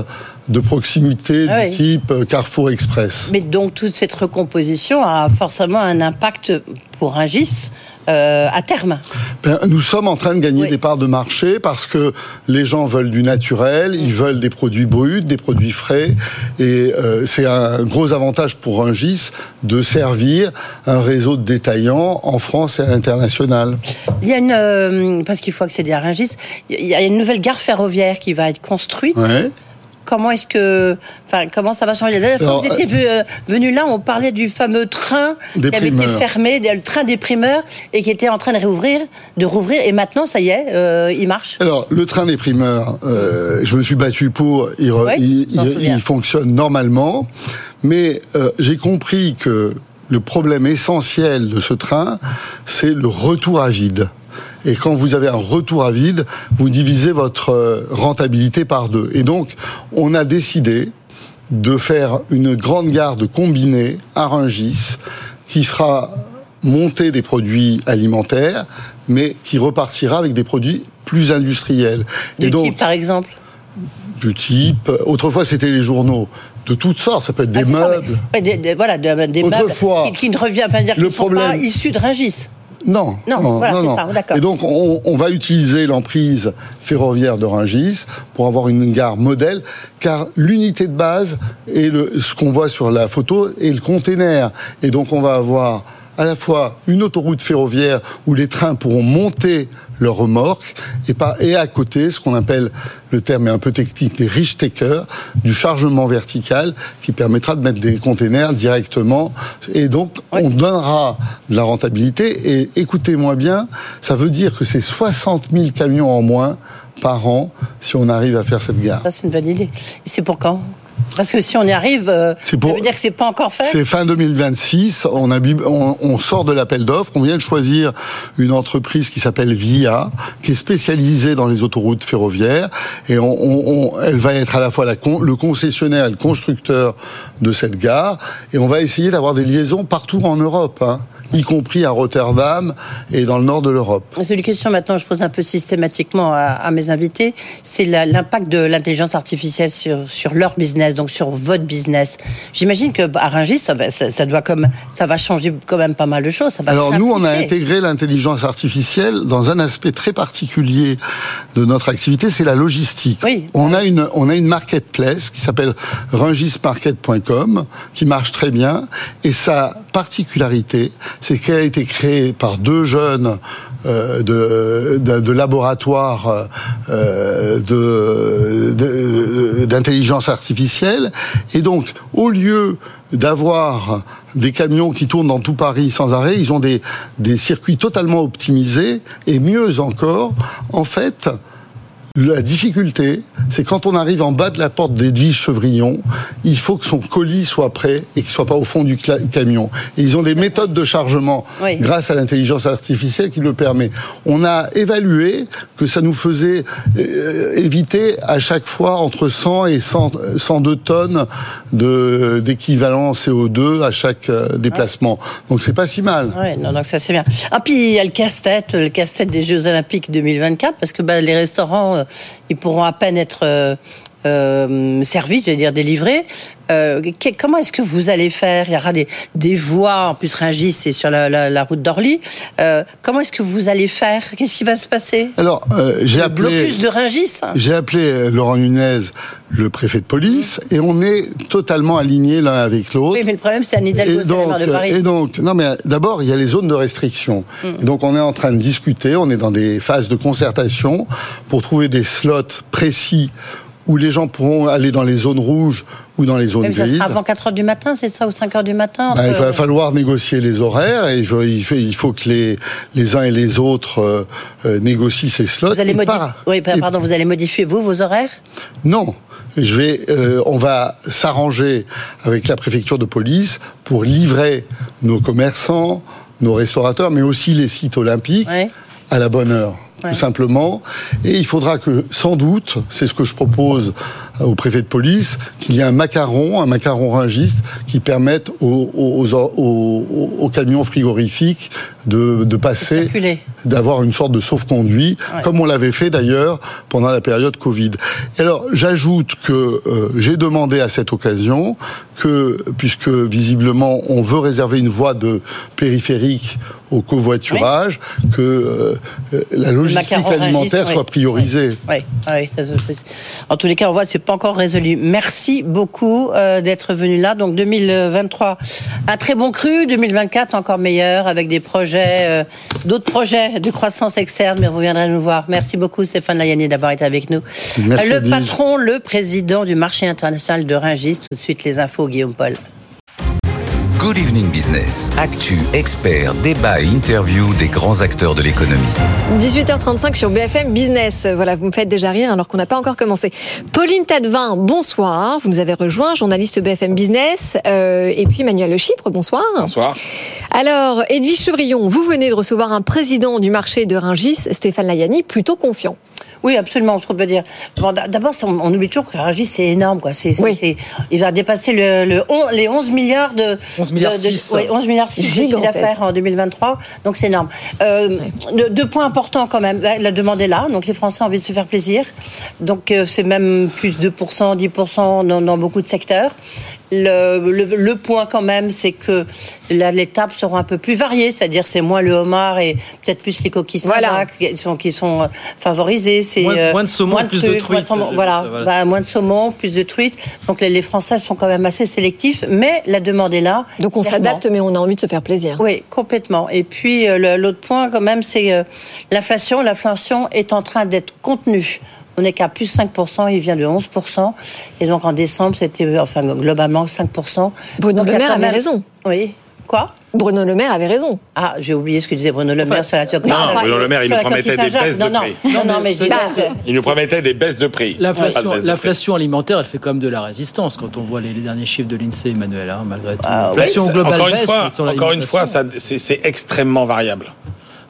de proximité Ah du type Carrefour Express. Mais donc toute cette recomposition aura forcément un impact pour Rungis euh, à terme ben, Nous sommes en train de gagner des parts de marché parce que les gens veulent du naturel, ils veulent des produits bruts, des produits frais, et euh, c'est un gros avantage pour Rungis de servir un réseau de détaillants en France et à l'international. Il y a une, euh, parce qu'il faut accéder à Rungis, il y a une nouvelle gare ferroviaire qui va être construite. Ouais comment est-ce que, enfin, comment ça va changer La dernière fois que vous étiez euh, venu là, on parlait du fameux train qui avait été fermé, le train des primeurs, et qui était en train de rouvrir, et maintenant, ça y est, euh, il marche. Alors, le train des primeurs, euh, je me suis battu pour, il, il, fonctionne normalement, mais j'ai compris que le problème essentiel de ce train, c'est le retour à vide. Et quand vous avez un retour à vide, vous divisez votre euh, rentabilité par deux. Et donc, on a décidé de faire une grande garde combinée à Rungis qui fera monter des produits alimentaires, mais qui repartira avec des produits plus industriels. Du type, par exemple du type. Autrefois, c'était les journaux de toutes sortes. Ça peut être ah, des meubles. voilà, des, meubles qui, ne revient, enfin, dire le problème, sont pas issus de Rungis. Non, non, non, voilà, non. Ça, Et donc, on, va utiliser l'emprise ferroviaire de Rungis pour avoir une gare modèle, car l'unité de base est le, ce qu'on voit sur la photo est le container. Et donc, on va avoir à la fois une autoroute ferroviaire où les trains pourront monter leurs remorques et, pas, et à côté ce qu'on appelle, le terme est un peu technique, des rich takers, du chargement vertical qui permettra de mettre des containers directement et donc on donnera de la rentabilité et écoutez-moi bien, ça veut dire que c'est 60 000 camions en moins par an si on arrive à faire cette gare. Ça c'est une bonne idée. Et c'est pour quand? Parce que si on y arrive, euh, ça veut dire que c'est pas encore fait. C'est fin 2026. On, a, on, sort de l'appel d'offres. On vient de choisir une entreprise qui s'appelle Via, qui est spécialisée dans les autoroutes ferroviaires, et on, elle va être à la fois la, le concessionnaire et le constructeur de cette gare. Et on va essayer d'avoir des liaisons partout en Europe. Hein y compris à Rotterdam et dans le nord de l'Europe. C'est une question maintenant que je pose un peu systématiquement à, mes invités, c'est l'impact de l'intelligence artificielle sur, sur leur business, donc sur votre business. J'imagine que à Rungis, ça, ça, doit comme, ça va changer quand même pas mal de choses. Ça va Alors nous, on a intégré l'intelligence artificielle dans un aspect très particulier de notre activité, c'est la logistique. Oui. On a une, on a une marketplace qui s'appelle rungismarket.com qui marche très bien et sa particularité, c'est qu'elle a été créée par deux jeunes euh, de, de, de, laboratoires euh, d'intelligence artificielle. Et donc, au lieu d'avoir des camions qui tournent dans tout Paris sans arrêt, ils ont des, des circuits totalement optimisés. Et mieux encore, en fait, la difficulté, c'est quand on arrive en bas de la porte d'Edwige Chevrillon, il faut que son colis soit prêt et qu'il soit pas au fond du camion. Et ils ont des méthodes de chargement grâce à l'intelligence artificielle qui le permet. On a évalué que ça nous faisait euh, éviter à chaque fois entre 100 et 102 tonnes de d'équivalent CO2 à chaque euh, déplacement. Donc c'est pas si mal. Oui, non, donc ça c'est bien. Ah puis il y a le casse-tête, le casse-tête des Jeux Olympiques 2024 parce que bah, les restaurants euh, ils pourront à peine être euh, euh, servis, je dire délivrés. Euh, comment est-ce que vous allez faire? Il y aura des, des voies, en plus Rungis, c'est sur la, route d'Orly. comment est-ce que vous allez faire? Qu'est-ce qui va se passer? Alors, j'ai appelé... blocus de Rungis J'ai appelé Laurent Nunez, le préfet de police, et on est totalement alignés l'un avec l'autre. Oui, mais le problème, c'est Anne Hidalgo, donc, de Paris. Et donc, non mais d'abord, il y a les zones de restriction. Mm. donc, on est en train de discuter, on est dans des phases de concertation pour trouver des slots précis où les gens pourront aller dans les zones rouges ou dans les zones Mais grises. Ça sera avant 4 heures du matin, c'est ça, ou 5 heures du matin ben, Il va falloir négocier les horaires et il faut, que les, les uns et les autres euh, euh, négocient ces slots. Vous allez modifier, oui, pardon, vous allez modifier vous vos horaires? Non. Je vais, euh, on va s'arranger avec la préfecture de police pour livrer nos commerçants, nos restaurateurs, mais aussi les sites olympiques à la bonne heure tout simplement. Et il faudra que, sans doute, c'est ce que je propose au préfet de police, qu'il y ait un macaron, un macaron ringiste, qui permette aux, aux, camions frigorifiques de, de passer, d'avoir une sorte de sauf-conduit, comme on l'avait fait d'ailleurs pendant la période Covid. Et alors, j'ajoute que euh, j'ai demandé à cette occasion que, puisque visiblement on veut réserver une voie de périphérique au covoiturage, que euh, la logistique alimentaire soit priorisée. Oui, oui, ça. En tous les cas, on voit, c'est pas encore résolu. Merci beaucoup euh, d'être venu là. Donc 2023, un très bon cru. 2024, encore meilleur, avec des projets, euh, d'autres projets de croissance externe. Mais vous viendrez nous voir. Merci beaucoup, Stéphane Layani, d'avoir été avec nous. Merci, le patron, le président du marché international de Rungis. Tout de suite, les infos, Guillaume Paul. Good Evening Business. Actu, experts, débat et interview des grands acteurs de l'économie. 18h35 sur BFM Business. Voilà, vous me faites déjà rire alors qu'on n'a pas encore commencé. Pauline Tadevin, bonsoir. Vous nous avez rejoint, journaliste BFM Business. Euh, et puis Manuel Le Chypre, bonsoir. Bonsoir. Alors, Edwige Chevrillon, vous venez de recevoir un président du marché de Ringis, Stéphane Layani, plutôt confiant. Oui, absolument, ce qu'on peut dire. Bon, D'abord, on, on oublie toujours que Rungis, c'est énorme. Quoi. C'est, c'est- Oui. c'est- il va dépasser le, le on- les 11 milliards de... 11 milliards de, de- six. ouais, 11 milliards six de chiffre Gigantesque. d'affaires en 2023. Donc, c'est énorme. Euh, deux, deux points importants quand même. La demande est là. Donc, les Français ont envie de se faire plaisir. Donc, euh, c'est même plus 2%, 10% dans, dans beaucoup de secteurs. Le, le, le point quand même, c'est que là, les tables seront un peu plus variées, c'est-à-dire c'est moins le homard et peut-être plus les coquilles Voilà. Saint-Jacques qui sont, qui sont euh, favorisées. C'est Moins- euh, moins de saumon plus de trucs, moins truites, voilà, ça, voilà. Bah, moins de saumon, plus de truites. Donc les, les Français sont quand même assez sélectifs, mais la demande est là. Donc on s'adapte, mais on a envie de se faire plaisir. Oui, complètement. Et puis euh, l'autre point quand même, c'est euh, l'inflation. L'inflation est en train d'être contenue. On n'est qu'à plus 5%, il vient de 11%. Et donc en décembre, c'était enfin globalement 5%. Bruno Donc, Le il Maire avait raison. Oui. Quoi? Bruno Le Maire avait raison. Ah, j'ai oublié ce que disait Bruno Le Maire sur la Non, sur la- Bruno Le Maire, il sur nous promettait des baisses de non, non, prix. non, non, mais je disais. Bah, Il nous promettait des baisses de prix. L'inflation, alimentaire, elle fait quand même de la résistance quand on voit les, les derniers chiffres de l'INSEE, Emmanuel, hein, malgré tout. Ah. L'inflation globale encore une fois, encore une fois, c'est extrêmement variable.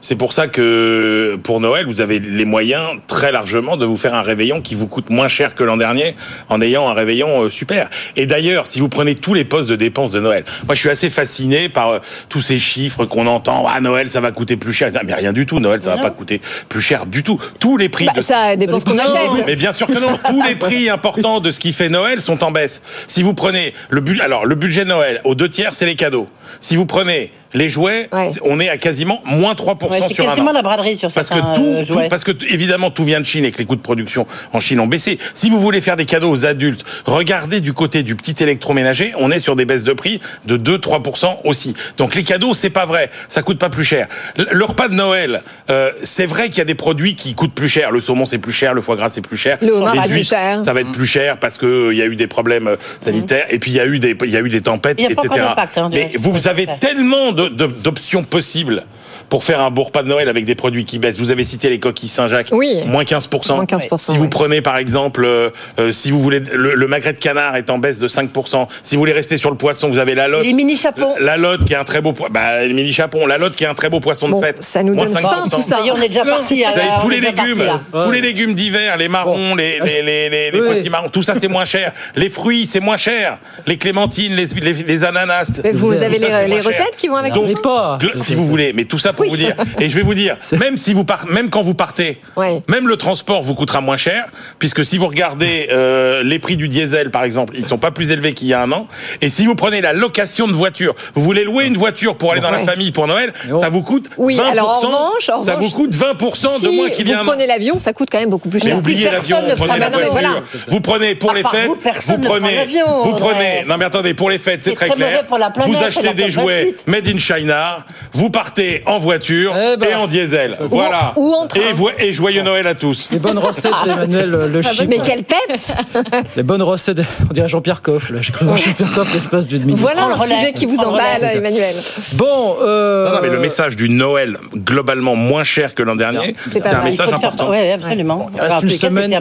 C'est pour ça que pour Noël, vous avez les moyens très largement de vous faire un réveillon qui vous coûte moins cher que l'an dernier en ayant un réveillon euh, super. Et d'ailleurs, si vous prenez tous les postes de dépenses de Noël, moi je suis assez fasciné par euh, tous ces chiffres qu'on entend. Ah Noël, ça va coûter plus cher. Mais rien du tout. Noël, ça va pas coûter plus cher du tout. Tous les prix Bah, de ça dépend ce qu'on achète. mais bien sûr que non. Tous les prix importants de ce qui fait Noël sont en baisse. Si vous prenez le budget, alors le budget de Noël, aux deux tiers, c'est les cadeaux. Si vous prenez les jouets, Ouais. on est à quasiment moins 3% Ouais, c'est sur un quasiment an. la braderie sur Parce que tout, euh, tout- parce que évidemment tout vient de Chine et que les coûts de production en Chine ont baissé. Si vous voulez faire des cadeaux aux adultes, regardez du côté du petit électroménager, on est sur des baisses de prix de 2-3% aussi. Donc les cadeaux, c'est pas vrai, ça coûte pas plus cher. Le, repas de Noël, euh, c'est vrai qu'il y a des produits qui coûtent plus cher. Le saumon c'est plus cher, le foie gras c'est plus cher, Le homard les huîtres cher. ça va être plus cher parce que euh, il y a eu des problèmes sanitaires et puis il y a eu des il y a eu des tempêtes, Il y a pas etc. hein, Mais vous, avez tellement de- d'options possibles pour faire un beau repas de Noël avec des produits qui baissent. Vous avez cité les coquilles Saint-Jacques, Oui. moins 15%. Moins 15%, Si vous prenez par exemple, euh, euh, si vous voulez, le, le magret de canard est en baisse de 5%. Si vous voulez rester sur le poisson, vous avez la lotte. Les mini chapeaux. La lotte qui est un très beau poisson. Bah, les mini chapons. La lotte qui est un très beau poisson Bon, de fête. ça nous Moins donne 5%. faim, tout ça. On est déjà parti. à Vous avez la- tous les légumes, tous les légumes d'hiver, les marrons, les, les, les, les, les Oui. petits marrons, tout ça c'est moins cher. Les fruits c'est moins cher. Les clémentines, les, les, les ananas. Mais vous tout avez ça, les, cher. recettes qui vont avec Donc, ça pas. Si vous voulez, mais tout ça pour vous dire. Et je vais vous dire, même si vous même quand vous partez, Ouais. même le transport vous coûtera moins cher, puisque si vous regardez euh, les prix du diesel, par exemple, ils sont pas plus élevés qu'il y a un an. Et si vous prenez la location de voiture, vous voulez louer une voiture pour aller dans la famille pour Noël, ça vous coûte Oui, 20%. alors en revanche, en ça revanche, vous coûte 20% de moins qu'il y a un vous an. prenez l'avion, ça coûte quand même beaucoup plus Mais cher. oubliez personne l'avion, ne prenez la voiture. voilà. Vous prenez pour les fêtes, vous, vous prenez, l'avion, vous prenez. Non mais attendez, pour les fêtes, c'est très clair. vous achetez des jouets 28. made in China, vous partez en voiture Eh ben. et en diesel. Voilà. ou en train. Et, vo- et joyeux Noël à tous. Les bonnes recettes d'Emmanuel Le Chypre. Mais quel peps Les bonnes recettes, on dirait Jean-Pierre Coff. Là, j'ai cru voir Jean-Pierre Coff l'espace d'une minute. Voilà le sujet qui vous emballe. Emmanuel. Bon, euh, Non, non, mais le message du Noël globalement moins cher que l'an dernier, C'est un message important. Oui, absolument. Il reste une semaine,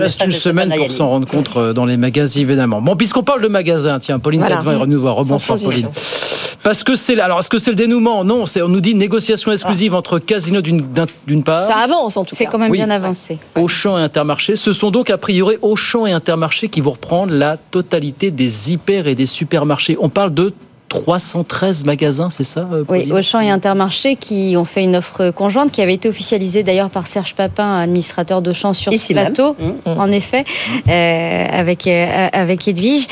reste une semaine pour s'en rendre compte euh, dans les magasins, évidemment. Bon, puisqu'on parle de magasins, tiens, Pauline. Tadevin est revenue voir. Rebonsoir, Pauline. Parce que c'est, alors, est-ce que c'est le dénouement? Non, c'est, on nous dit négociation exclusive entre Casino d'une, d'un- d'une part. Ça avance en tout C'est cas. quand même Oui. bien avancé. Auchan et Intermarché. Ce sont donc a priori Auchan et Intermarché qui vont reprendre la totalité des hyper et des supermarchés. On parle de 313 magasins, c'est ça euh, Oui, Auchan et Intermarché qui ont fait une offre conjointe qui avait été officialisée d'ailleurs par Serge Papin, administrateur d'Auchan sur Ici ce plateau, même. en effet, euh, avec, euh, avec Edwige.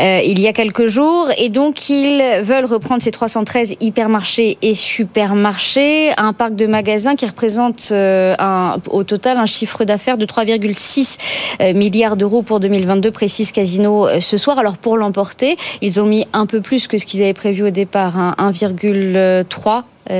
euh, il y a quelques jours. Et donc, ils veulent reprendre ces 313 hypermarchés et supermarchés, un parc de magasins qui représente euh, un, au total un chiffre d'affaires de 3,6 euh, milliards d'euros pour 2022, précise Casino ce soir. Alors, pour l'emporter, ils ont mis un peu plus que ce qu'ils prévu au départ, hein, 1,3 euh,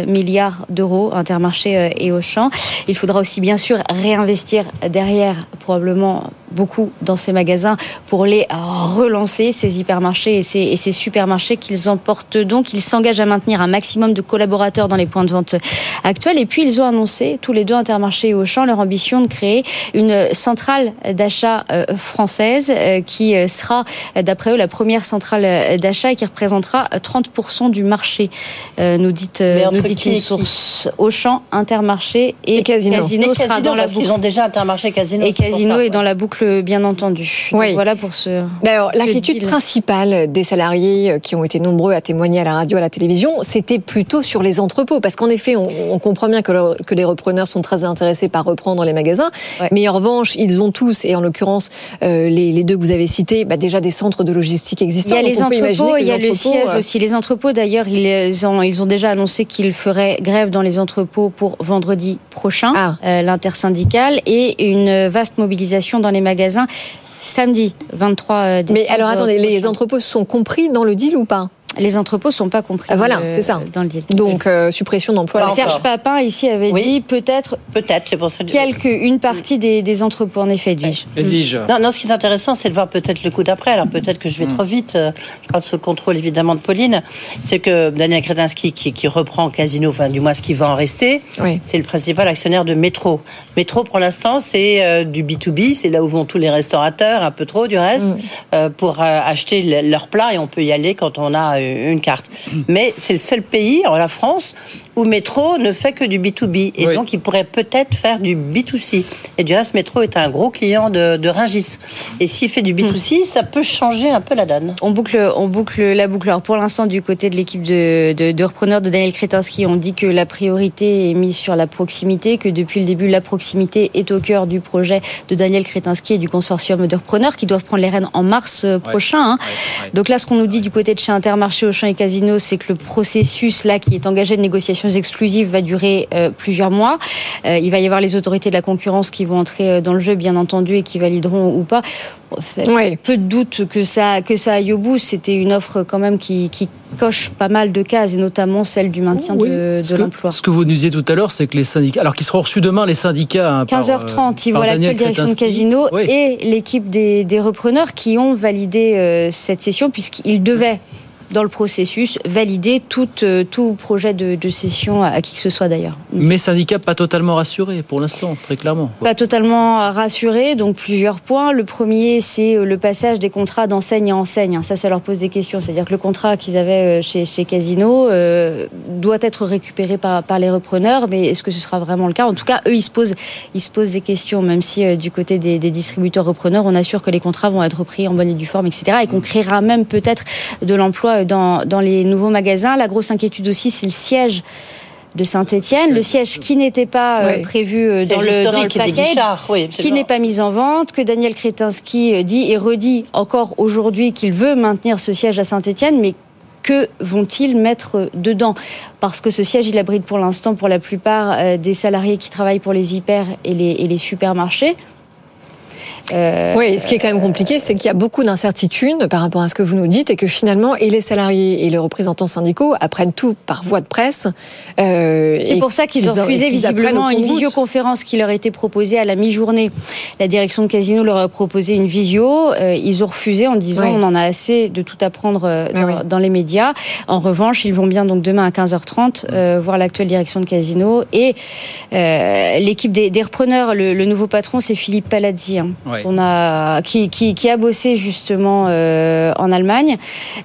milliards d'euros, Intermarché euh, et Auchan. Il faudra aussi bien sûr réinvestir derrière probablement beaucoup dans ces magasins pour les relancer, ces hypermarchés et ces, et ces supermarchés qu'ils emportent donc. Ils s'engagent à maintenir un maximum de collaborateurs dans les points de vente actuels. Et puis ils ont annoncé, tous les deux Intermarché et Auchan, leur ambition de créer une centrale d'achat euh, française euh, qui euh, sera, d'après eux, la première centrale euh, d'achat et qui représentera 30% du marché, euh, nous dit, euh, Mais entre nous dit qui une et qui source. Auchan, Intermarché et, Casino. Casino Et sera Casino, dans la boucle. ont déjà Intermarché Casino. Et Casino est dans la boucle, bien entendu. Donc Oui. voilà pour ce. Mais alors, l'inquiétude principale des salariés euh, qui ont été nombreux à témoigner à la radio, à la télévision, c'était plutôt sur les entrepôts. Parce qu'en effet, on, on comprend bien que, le- que les repreneurs sont très intéressés par reprendre les magasins. Ouais. Mais en revanche, ils ont tous, et en l'occurrence, euh, les, les deux que vous avez cités, bah, déjà des centres de logistique Il existants. y a les entrepôts, il y a le siège euh, aussi. Les entrepôts, d'ailleurs, ils ont, ils ont déjà annoncé qu'ils feraient grève dans les entrepôts pour vendredi prochain, Ah. euh, l'intersyndicale, et une vaste mobilisation dans les magasins samedi 23 décembre. Mais alors attendez, les entrepôts sont compris dans le deal ou pas? Les entrepôts sont pas compris. Ah, voilà, dans le- c'est ça. Dans le deal. Donc euh, suppression d'emplois. Serge encore. Papin ici avait Oui. dit peut-être Peut-être, c'est pour ça que quelques, une partie des, des entrepôts en effet, Edwige. Edwige. Non, non, ce qui est intéressant, c'est de voir peut-être le coup d'après. Alors peut-être que je vais trop vite. euh, Je parle sous contrôle évidemment de Pauline. C'est que Daniel Kretinsky, qui, qui reprend Casino, enfin du moins ce qui va en rester, Oui. c'est le principal actionnaire de Métro. Métro, pour l'instant, c'est euh, du B2B, c'est là où vont tous les restaurateurs, un peu trop du reste, euh, pour euh, acheter le- leurs plats et on peut y aller quand on a une carte. Mais c'est le seul pays, en la France, où Métro ne fait que du B2B. Et Oui. donc, il pourrait peut-être faire du B2C. Et du reste, Métro est un gros client de, de Ringis. Et s'il fait du B2C, ça peut changer un peu la donne. On boucle, on boucle la boucle. Alors pour l'instant, du côté de l'équipe de, de, de repreneurs de Daniel Kretinsky, on dit que la priorité est mise sur la proximité, que depuis le début, la proximité est au cœur du projet de Daniel Kretinsky et du consortium de repreneurs qui doivent prendre les rênes en mars euh, prochain. hein. Ouais, ouais. Donc là, ce qu'on nous dit du côté de chez Intermarché, Auchan et Casino, c'est que le processus là qui est engagé de négociations exclusives va durer euh, plusieurs mois. Euh, il va y avoir les autorités de la concurrence qui vont entrer euh, dans le jeu, bien entendu, et qui valideront ou pas. En fait, Ouais. peu de doute que ça, que ça aille au bout. C'était une offre quand même qui, qui coche pas mal de cases, et notamment celle du maintien Oui, de, l'emploi. Ce que vous nous disiez tout à l'heure, c'est que les syndicats, alors qu'ils seront reçus demain, les syndicats. hein, par, 15h30, euh, ils par voient l'actuelle direction de. Casino Oui. et l'équipe des, des repreneurs qui ont validé euh, cette session puisqu'ils devaient dans le processus valider tout, euh, tout projet de, de cession à, qui que ce soit d'ailleurs. Mais syndicats pas totalement rassurés pour l'instant, très clairement. Pas totalement rassurés, donc plusieurs points. Le premier, c'est euh, le passage des contrats d'enseigne à enseigne. Ça, ça leur pose des questions. C'est-à-dire que le contrat qu'ils avaient euh, chez, chez Casino euh, doit être récupéré par, par les repreneurs, mais est-ce que ce sera vraiment le cas? En tout cas, eux, ils se posent, ils se posent des questions, même si euh, du côté des, des distributeurs repreneurs, on assure que les contrats vont être repris en bonne et due forme, etc. Et qu'on créera même peut-être de l'emploi dans, dans les nouveaux magasins. La grosse inquiétude aussi, c'est le siège de Saint-Étienne, le siège qui n'était pas euh, Oui. prévu euh, dans le, dans le package oui, qui n'est pas mise en vente, que Daniel Kretinsky euh, dit et redit encore aujourd'hui qu'il veut maintenir ce siège à Saint-Étienne, mais que vont-ils mettre dedans? Parce que ce siège, il abrite pour l'instant, pour la plupart, des salariés qui travaillent pour les hyper et les, et les supermarchés. Euh, Oui, ce qui est quand même compliqué, c'est qu'il y a beaucoup d'incertitudes par rapport à ce que vous nous dites et que finalement, et les salariés et les représentants syndicaux apprennent tout par voie de presse. euh, C'est pour ça qu'ils ont refusé visiblement une visioconférence qui leur était proposée à la mi-journée. La direction de Casino leur a proposé une visio. Euh, ils ont refusé en disant on en a assez de tout apprendre dans, oui. dans les médias. En revanche, ils vont bien donc demain à 15h30 euh, voir l'actuelle direction de Casino et euh, l'équipe des, des repreneurs. Le, le nouveau patron, c'est Philippe Palazzi. hein. Ouais. On a qui, qui, qui a bossé justement euh, en Allemagne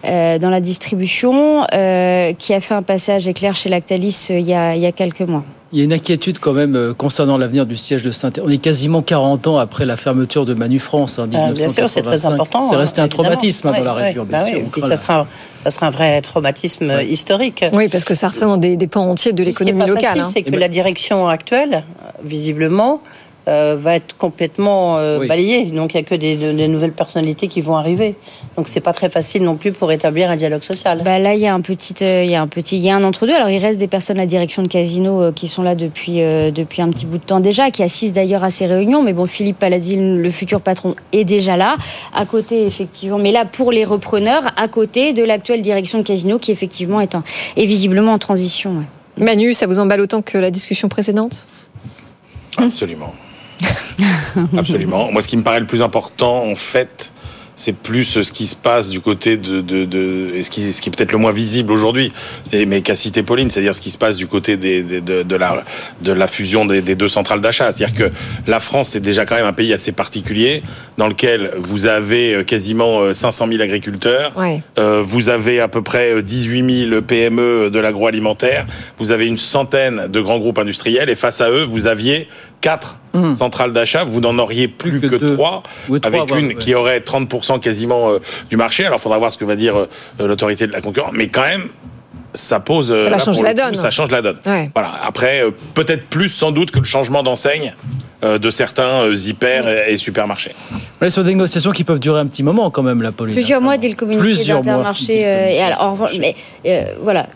euh, dans la distribution, euh, qui a fait un passage éclair chez Lactalis euh, il y a, il y a quelques mois. Il y a une inquiétude quand même concernant l'avenir du siège de saint On est quasiment 40 ans après la fermeture de Manu France en Ah, bien sûr, c'est très 1985. important. C'est hein, resté un évidemment. traumatisme hein, dans la région, bien bah sûr. oui, et puis ça sera, ça sera un vrai traumatisme historique. Oui, parce que ça représente des, des pans entiers de Ce qui est l'économie pas locale. facile, hein. c'est que la direction actuelle, visiblement, euh, va être complètement euh, Oui. balayé. Donc il n'y a que des, des nouvelles personnalités qui vont arriver. Donc c'est pas très facile non plus pour établir un dialogue social. Bah là, il y a un petit, euh, il y a un petit, il y a un entre deux. Alors, il reste des personnes à la direction de Casino euh, qui sont là depuis euh, depuis un petit bout de temps déjà, qui assistent d'ailleurs à ces réunions. Mais bon, Philippe Paladine, le futur patron, est déjà là. À côté, effectivement, mais là pour les repreneurs, à côté de l'actuelle direction de Casino, qui effectivement est, en, est visiblement en transition. ouais. Manu, ça vous emballe autant que la discussion précédente? Absolument. Absolument. Moi, ce qui me paraît le plus important, en fait, c'est plus ce qui se passe du côté de, de, de et ce qui, ce qui est peut-être le moins visible aujourd'hui, mais qu'a cité Pauline, c'est-à-dire ce qui se passe du côté des, des- de, de la, de la fusion des, des deux centrales d'achat. C'est-à-dire que la France, c'est déjà quand même un pays assez particulier, dans lequel vous avez euh, quasiment euh, 500 000 agriculteurs, Ouais. euh, vous avez à peu près euh, 18 000 PME de l'agroalimentaire. Vous avez une centaine de grands groupes industriels. Et face à eux, vous aviez quatre centrales d'achat. Vous n'en auriez plus, que, trois, avec ouais, une ouais. qui aurait 30% quasiment euh, du marché. Alors, il faudra voir ce que va dire euh, l'autorité de la concurrence. Mais quand même, ça pose. euh, Ça là, pour la coup, donne. Ça change la donne. Ouais. Voilà. Après, euh, peut-être plus sans doute que le changement d'enseigne de certains euh, hyper et, supermarchés. On est sur des négociations qui peuvent durer un petit moment quand même, la Pauline. Plusieurs mois dès le communiqué Plusieurs mois. d'Intermarché. euh, et alors, revanche, mais euh, voilà,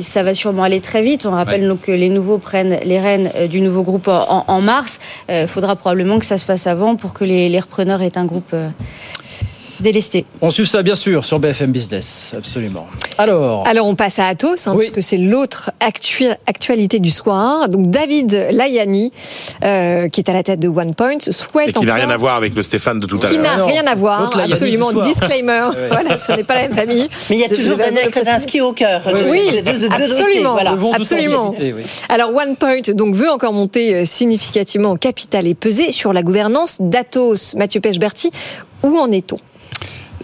ça va sûrement aller très vite. On rappelle donc que les nouveaux prennent les rênes euh, du nouveau groupe en, en mars. Il faudra probablement que ça se fasse avant pour que les, les repreneurs aient un groupe euh, délesté. On suit ça bien sûr sur BFM Business, absolument. Alors, Alors on passe à Atos, hein, puisque c'est l'autre actu- actualité du soir. Donc David Layani, euh, qui est à la tête de OnePoint, souhaite Et qui n'a rien à voir avec le Stéphane de tout à qui l'heure. n'a rien à voir, absolument. Disclaimer. voilà, ce n'est pas la même famille. Mais il y a toujours Daniel. Kretinsky au cœur. de- Oui, de- dossiers, absolument. voilà. Absolument. oui. Alors OnePoint donc veut encore monter euh, significativement en capital et peser sur la gouvernance d'Atos. Mathieu Pechberti, où en est-on?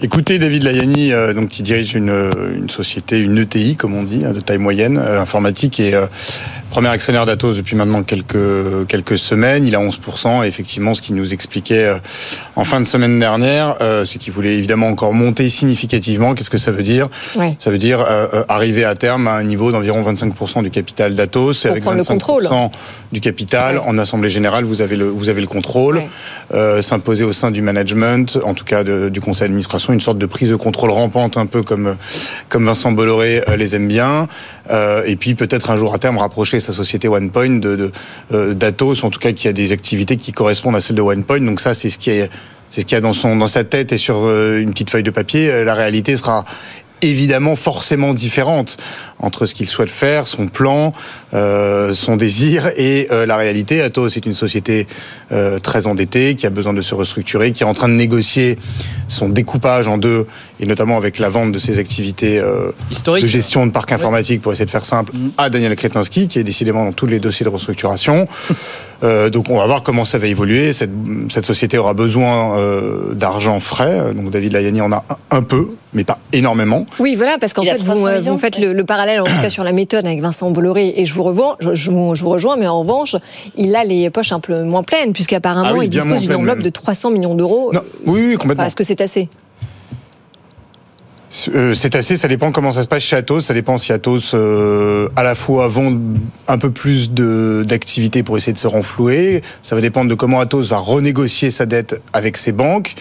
Écoutez, David Layani, euh, qui dirige une, euh, une société, une ETI, comme on dit, hein, de taille moyenne, euh, informatique, et premier actionnaire d'Atos depuis maintenant quelques quelques semaines. Il a 11%. Et effectivement, ce qu'il nous expliquait euh, en fin de semaine dernière, euh, c'est qu'il voulait évidemment encore monter significativement. Qu'est-ce que ça veut dire? Ouais. Ça veut dire euh, euh, arriver à terme à un niveau d'environ 25% du capital d'Atos, et avec prendre le 25% contrôle. du capital. En assemblée générale, vous avez le vous avez le contrôle. Euh, s'imposer au sein du management, en tout cas de- du conseil d'administration, une sorte de prise de contrôle rampante, un peu comme comme Vincent Bolloré les aime bien. Euh, et puis peut-être un jour à terme rapprocher sa société OnePoint de, euh, d'Atos, en tout cas qui a des activités qui correspondent à celles de OnePoint. Donc ça, c'est ce qui est c'est ce qu'il y a dans son dans sa tête et sur euh, une petite feuille de papier. Euh, La réalité sera évidemment forcément différente entre ce qu'il souhaite faire, son plan, euh, son désir et euh, la réalité. Atos est une société euh, très endettée qui a besoin de se restructurer, qui est en train de négocier son découpage en deux et notamment avec la vente de ses activités euh, Historique. de gestion de parc informatique pour essayer de faire simple à Daniel Kretinsky qui est décidément dans tous les dossiers de restructuration. Euh, donc on va voir comment ça va évoluer. Cette, cette société aura besoin euh, d'argent frais. Donc David Layani en a un, un peu, mais pas énormément. Oui, voilà, parce qu'en fait, 300 vous, millions, vous faites le, le parallèle, en tout cas sur la méthode avec Vincent Bolloré, et je vous rejoins, je, je vous- je vous rejoins, mais en revanche, il a les poches un peu moins pleines, puisqu'apparemment, Ah oui, il dispose d'une enveloppe même. de 300 millions d'euros. Oui, oui, complètement. Enfin, Est-ce que c'est assez? Euh, c'est assez, ça dépend comment ça se passe chez Atos. Ça dépend si Atos, euh, à la fois, vend un peu plus d'activités pour essayer de se renflouer. Ça va dépendre de comment Atos va renégocier sa dette avec ses banques.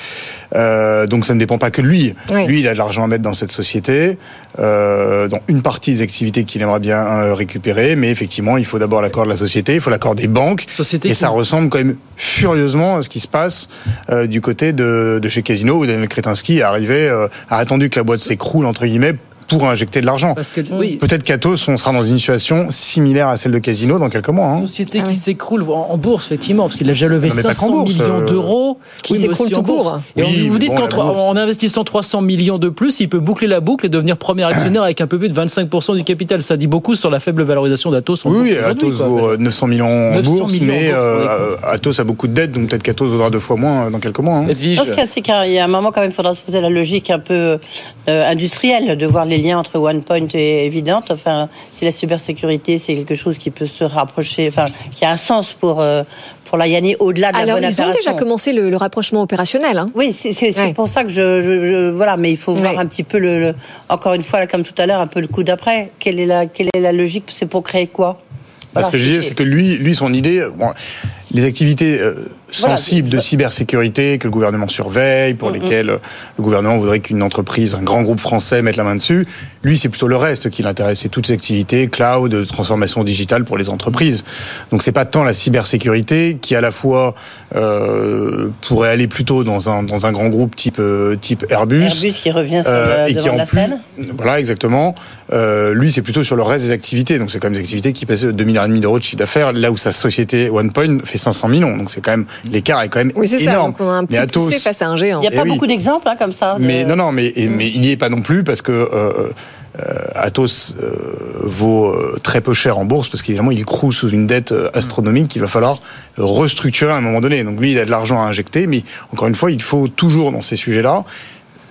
Euh, donc ça ne dépend pas que de lui. Oui. Lui, il a de l'argent à mettre dans cette société, euh, dans une partie des activités qu'il aimerait bien euh, récupérer. Mais effectivement, il faut d'abord l'accord de la société, il faut l'accord des banques. Société et qui- ça ressemble quand même furieusement à ce qui se passe euh, du côté de, de chez Casino, où Daniel Kretinsky est arrivé, euh, a attendu que la boîte s'écroule, entre guillemets, pour injecter de l'argent. Parce que, oui, Peut-être qu'Atos, on sera dans une situation similaire à celle de Casino dans quelques mois. hein. société Ah qui s'écroule en, en bourse, effectivement, parce qu'il a déjà levé Non, mais pas 500 qu'en bourse, millions euh, d'euros. qui mais s'écroule tout court. Et Oui, on- vous dites bon, qu'en investissant 300 millions de plus, il peut boucler la boucle et devenir premier actionnaire avec un peu plus de 25% du capital. Ça dit beaucoup sur la faible valorisation d'Atos en Oui, oui, Atos vaut euh, 900 millions en 900 bourse, millions en mais bourse, euh, oui. Atos a beaucoup de dettes, donc peut-être qu'Atos vaudra deux fois moins euh, dans quelques mois. hein. Non, ce qu'il y a, c'est qu'il y a un moment quand même, il faudra se poser la logique un peu euh, industrielle de voir les liens entre OnePoint est évidente. Enfin, si la cybersécurité c'est quelque chose qui peut se rapprocher, enfin, qui a un sens pour euh, pour la Yanni au-delà de Alors, la bonne ils ont déjà commencé le, le rapprochement opérationnel. Hein. Oui, c'est c'est- c'est Ouais. pour ça que je, je- je- voilà, mais il faut voir Ouais. un petit peu le, le- encore une fois, comme tout à l'heure, un peu le coup d'après. Quelle est la quelle est la logique? C'est pour créer quoi? Parce que je disais, c'est que lui, lui, son idée, bon, les activités euh, sensibles de cybersécurité que le gouvernement surveille, pour lesquelles euh, le gouvernement voudrait qu'une entreprise, un grand groupe français mette la main dessus, lui, c'est plutôt le reste qui l'intéresse, c'est toutes ces activités cloud, transformation digitale pour les entreprises. Donc c'est pas tant la cybersécurité qui à la fois euh, pourrait aller plutôt dans un dans un grand groupe type euh, type Airbus, Airbus qui revient sur euh, le, et qui en la plus- scène. voilà, exactement. Euh, lui, c'est plutôt sur le reste des activités. Donc, c'est quand même des activités qui passent 2 milliards et demi d'euros de chiffre d'affaires, là où sa société OnePoint fait 500 millions. Donc, c'est quand même l'écart est quand même Oui, c'est ça. énorme. Donc on a un Mais petit Atos- poussé face à un géant. Il n'y a Eh pas oui. beaucoup d'exemples hein, comme ça. de- mais non, non, mais, et- mais il n'y est pas non plus parce que euh, euh, Atos euh, vaut euh, très peu cher en bourse parce qu'évidemment il croule sous une dette euh, astronomique qu'il va falloir restructurer à un moment donné. Donc lui, il a de l'argent à injecter, mais encore une fois, il faut toujours dans ces sujets-là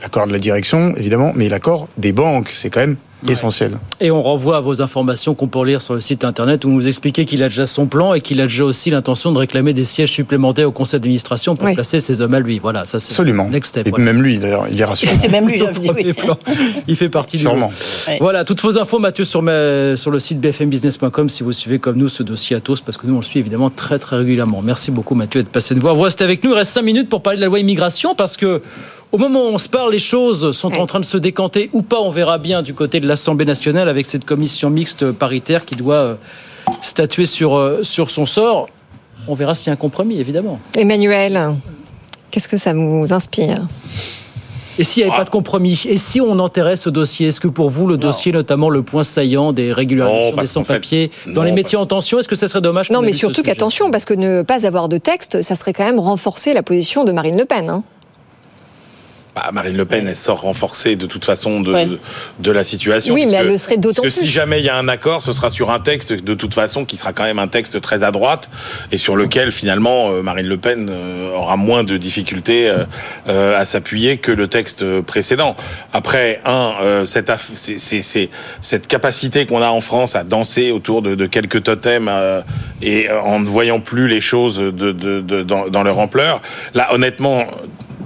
l'accord de la direction, évidemment, mais l'accord des banques, c'est quand même essentiel. Et on renvoie à vos informations qu'on peut lire sur le site internet où vous nous expliquez qu'il a déjà son plan et qu'il a déjà aussi l'intention de réclamer des sièges supplémentaires au conseil d'administration pour Oui. placer ses hommes à lui. Voilà, ça c'est Absolument. next step. Et voilà. même lui, d'ailleurs, il est rassurant. C'est même lui, dit oui. plan. Il fait partie du Sûrement. Ouais. Voilà, toutes vos infos, Mathieu, sur, ma- sur le site bfmbusiness.com si vous suivez comme nous ce dossier Atos, parce que nous, on le suit évidemment très très régulièrement. Merci beaucoup, Mathieu, d'être passé nous voir. Vous restez avec nous, il reste 5 minutes pour parler de la loi immigration, parce que au moment où on se parle, les choses sont en train de se décanter ou pas, on verra bien du côté de l'Assemblée nationale avec cette commission mixte paritaire qui doit euh, statuer sur, euh, sur son sort. On verra s'il y a un compromis, évidemment. Emmanuel, qu'est-ce que ça vous inspire? Et s'il n'y avait pas de compromis? Et si on enterrait ce dossier? Est-ce que pour vous, le dossier, notamment le point saillant des régularisations Non, des sans-papiers, dans non, les métiers en tension, est-ce que ça serait dommage Non, mais surtout qu'attention, parce que ne pas avoir de texte, ça serait quand même renforcer la position de Marine Le Pen. hein. Bah, Marine Le Pen, elle sort renforcée de toute façon de, Ouais. de la situation. Oui, parce mais elle que- le serait d'autant Parce que si plus. jamais il y a un accord, ce sera sur un texte de toute façon qui sera quand même un texte très à droite et sur lequel finalement euh, Marine Le Pen euh, aura moins de difficultés euh, à s'appuyer que le texte précédent. Après, un, cette, aff- c'est- c'est- c'est- cette capacité qu'on a en France à danser autour de, de quelques totems euh, et en ne voyant plus les choses de, de- de- dans, dans leur ampleur. Là, honnêtement,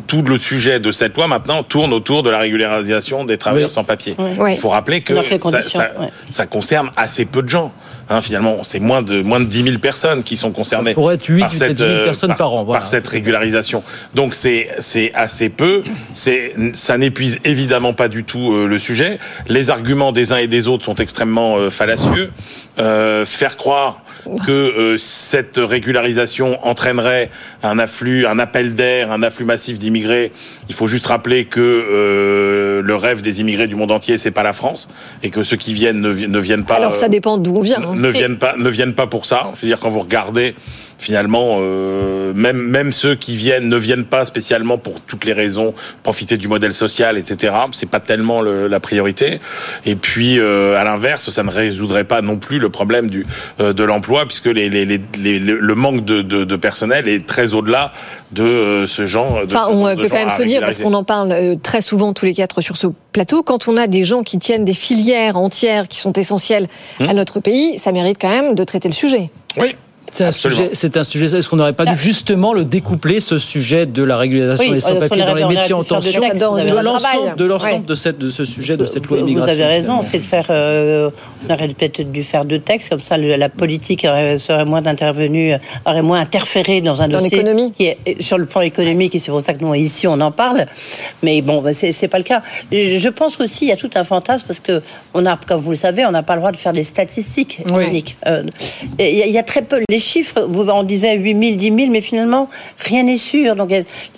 tout le sujet de cette loi maintenant tourne autour de la régularisation des travailleurs Oui. sans papier. Oui. Il faut rappeler que ça, conditions, ça- ouais. ça concerne assez peu de gens. Hein, finalement, c'est moins de moins de 10 000 personnes qui sont concernées Ça pourrait être 8 par ou cette 10 000 euh, par an, voilà. par cette régularisation. Donc c'est c'est assez peu. C'est ça n'épuise évidemment pas du tout euh, le sujet. Les arguments des uns et des autres sont extrêmement euh, fallacieux. Euh, faire croire que euh, cette régularisation entraînerait un afflux, un appel d'air, un afflux massif d'immigrés. Il faut juste rappeler que euh, le rêve des immigrés du monde entier, c'est pas la France, et que ceux qui viennent ne, vi- ne viennent pas. Alors ça euh, dépend d'où on vient. hein. ne viennent pas ne viennent pas pour ça. Je veux dire quand vous regardez finalement euh, même même ceux qui viennent ne viennent pas spécialement pour toutes les raisons profiter du modèle social etc. C'est pas tellement le- la priorité. Et puis euh, à l'inverse ça ne résoudrait pas non plus le problème du euh, de l'emploi puisque les, les, les, les- le manque de, de, de personnel est très au-delà de euh, ce genre. De, Enfin, on de peut quand même se dire, parce qu'on en parle euh, très souvent tous les quatre sur ce plateau, quand on a des gens qui tiennent des filières entières qui sont essentielles à notre pays, ça mérite quand même de traiter le sujet. Oui. C'est un sujet. C'est un sujet. Est-ce qu'on n'aurait pas dû justement le découpler ce sujet de la régularisation Oui, des sans-papiers dans les métiers en tension, vous de raison. l'ensemble, de l'ensemble Ouais. de cette de ce sujet de cette loi Vous, vous immigration. avez raison, c'est de faire. euh, on aurait peut-être dû faire deux textes, comme ça le- la politique aurait, serait moins intervenue, aurait moins interféré dans un Dans dossier qui est sur le plan économique, et c'est pour ça que nous ici on en parle. Mais bon, bah, c'est pas le cas. Je pense aussi il y a tout un fantasme parce que on a, comme vous le savez, on n'a pas le droit de faire des statistiques Oui. économiques. Euh, Il y, a- il y a très peu les chiffres. On disait 8 000, 10 000, mais finalement rien n'est sûr. Donc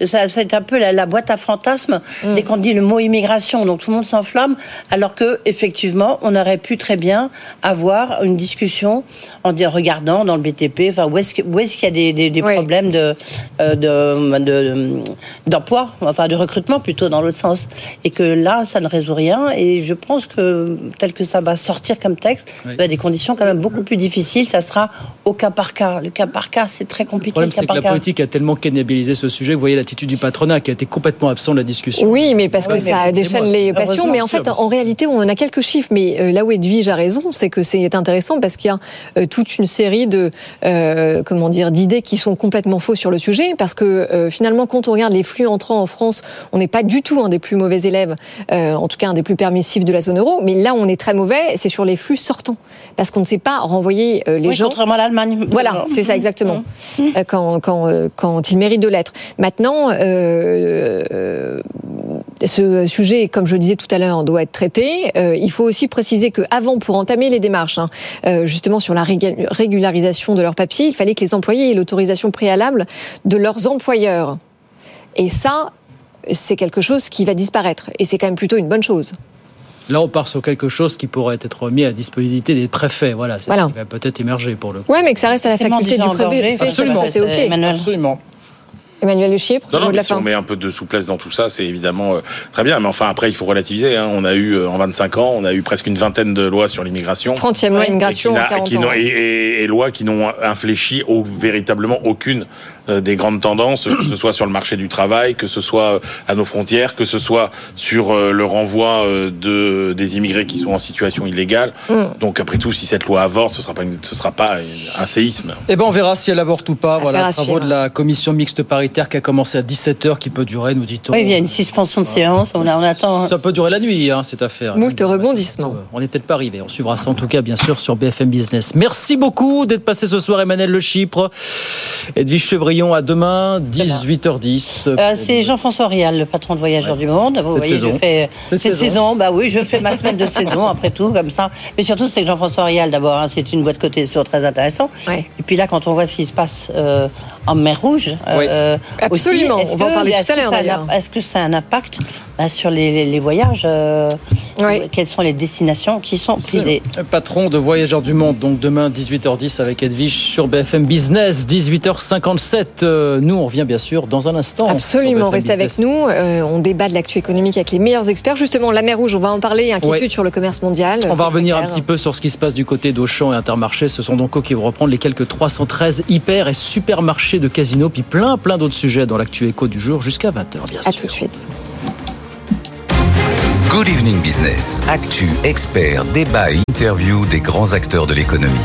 ça, c'est un peu la, la boîte à fantasmes Mm. dès qu'on dit le mot immigration. Donc tout le monde s'enflamme, alors que effectivement, on aurait pu très bien avoir une discussion en regardant dans le BTP, enfin où est-ce que- où est-ce qu'il y a des, des- des Oui. problèmes de euh, de- de- d'emploi, enfin de recrutement plutôt dans l'autre sens, et que là ça ne résout rien. Et je pense que tel que ça va sortir comme texte, Oui. des conditions quand même beaucoup plus difficiles. Ça sera au cas par par cas. Le cas par cas, c'est très compliqué. problème, le cas c'est que la cas. politique a tellement cannibalisé ce sujet. Vous voyez l'attitude du patronat qui a été complètement absent de la discussion. Oui, mais parce que Oui, mais ça déchaîne les passions. Mais en fait, en réalité, on a quelques chiffres. Mais euh, là où Edwige a raison, c'est que c'est intéressant parce qu'il y a euh, toute une série de euh, comment dire d'idées qui sont complètement fausses sur le sujet. Parce que euh, finalement, quand on regarde les flux entrants en France, on n'est pas du tout un des plus mauvais élèves, euh, en tout cas un des plus permissifs de la zone euro. Mais là, où on est très mauvais, c'est sur les flux sortants, parce qu'on ne sait pas renvoyer euh, les Oui, gens. contrairement à l'Allemagne. Voilà, c'est ça exactement. Euh, Quand, quand, euh, quand il mérite de l'être. Maintenant, euh, ce sujet, comme je le disais tout à l'heure, doit être traité. Euh, il faut aussi préciser que avant, pour entamer les démarches, hein, euh, justement sur la régu- régularisation de leurs papiers, il fallait que les employés aient l'autorisation préalable de leurs employeurs. Et ça, c'est quelque chose qui va disparaître. Et c'est quand même plutôt une bonne chose. Là, on part sur quelque chose qui pourrait être mis à disposition des préfets. Voilà, c'est Voilà. ce qui va peut-être émerger pour le coup. Ouais, mais que ça reste à la faculté du Ça, Absolument. c'est OK. Absolument. Emmanuel Le Chypre, Non, non, de la mais si fin. on met un peu de souplesse dans tout ça, c'est évidemment euh, très bien. Mais enfin, après, il faut relativiser. hein. On a eu, euh, en 25 ans, on a eu presque une vingtaine de lois sur l'immigration. 30e loi Et qui immigration en 40 qui ans. et, et- et lois qui n'ont infléchi au- véritablement aucune euh, des grandes tendances, que ce soit sur le marché du travail, que ce soit à nos frontières, que ce soit sur le renvoi de, des immigrés qui sont en situation illégale. Mm. Donc, après tout, si cette loi avorte, ce sera pas, une- ce sera pas un séisme. Eh ben, on verra si elle avorte ou pas. Voilà, à travaux de la commission mixte paritaire qui a commencé à 17h, qui peut durer, nous dit-on. Oui, il y a une suspension de séance. On, a- on attend. Ça peut durer la nuit, hein, cette affaire. Moult rebondissements. On n'est peut-être pas arrivé. On suivra ça en tout cas, bien sûr, sur BFM Business. Merci beaucoup d'être passé ce soir, Emmanuel Le Chypre. Edwige Chevrillon, à demain, 18h10. Euh, c'est Jean-François Rial, le patron de Voyageurs du Monde. Vous Cette voyez, saison. je fais Cette cette, saison. saison. Bah oui, je fais ma semaine de saison après tout, comme ça. Mais surtout, c'est que Jean-François Rial, d'abord, hein, c'est une boîte côté, c'est toujours très intéressant. Ouais. Et puis là, quand on voit ce qui se passe euh, en mer Rouge, Oui. euh, Absolument, aussi, on va en que- parler tout à l'heure, ça a un d'ailleurs. imp- Est-ce que ça a un impact bah, sur les, les- les voyages euh, Oui. Quelles sont les destinations qui sont prisées? Patron de Voyageurs du Monde, donc demain 18h10 avec Edwige sur BFM Business, 18h57. Euh, nous, on revient bien sûr dans un instant. Absolument, restez avec nous. Euh, on débat de l'actu économique avec les meilleurs experts. Justement, la mer Rouge, on va en parler. Inquiétude sur le commerce mondial. On va revenir un petit peu sur ce qui se passe du côté d'Auchan et Intermarché. Ce sont donc eux qui vont reprendre les quelques 313 hyper et supermarchés de Casino, puis plein, plein d'autres sujets dans l'actu éco du jour jusqu'à 20h, bien sûr. À tout de suite. Good Evening Business. Actu, experts, débat et interview des grands acteurs de l'économie.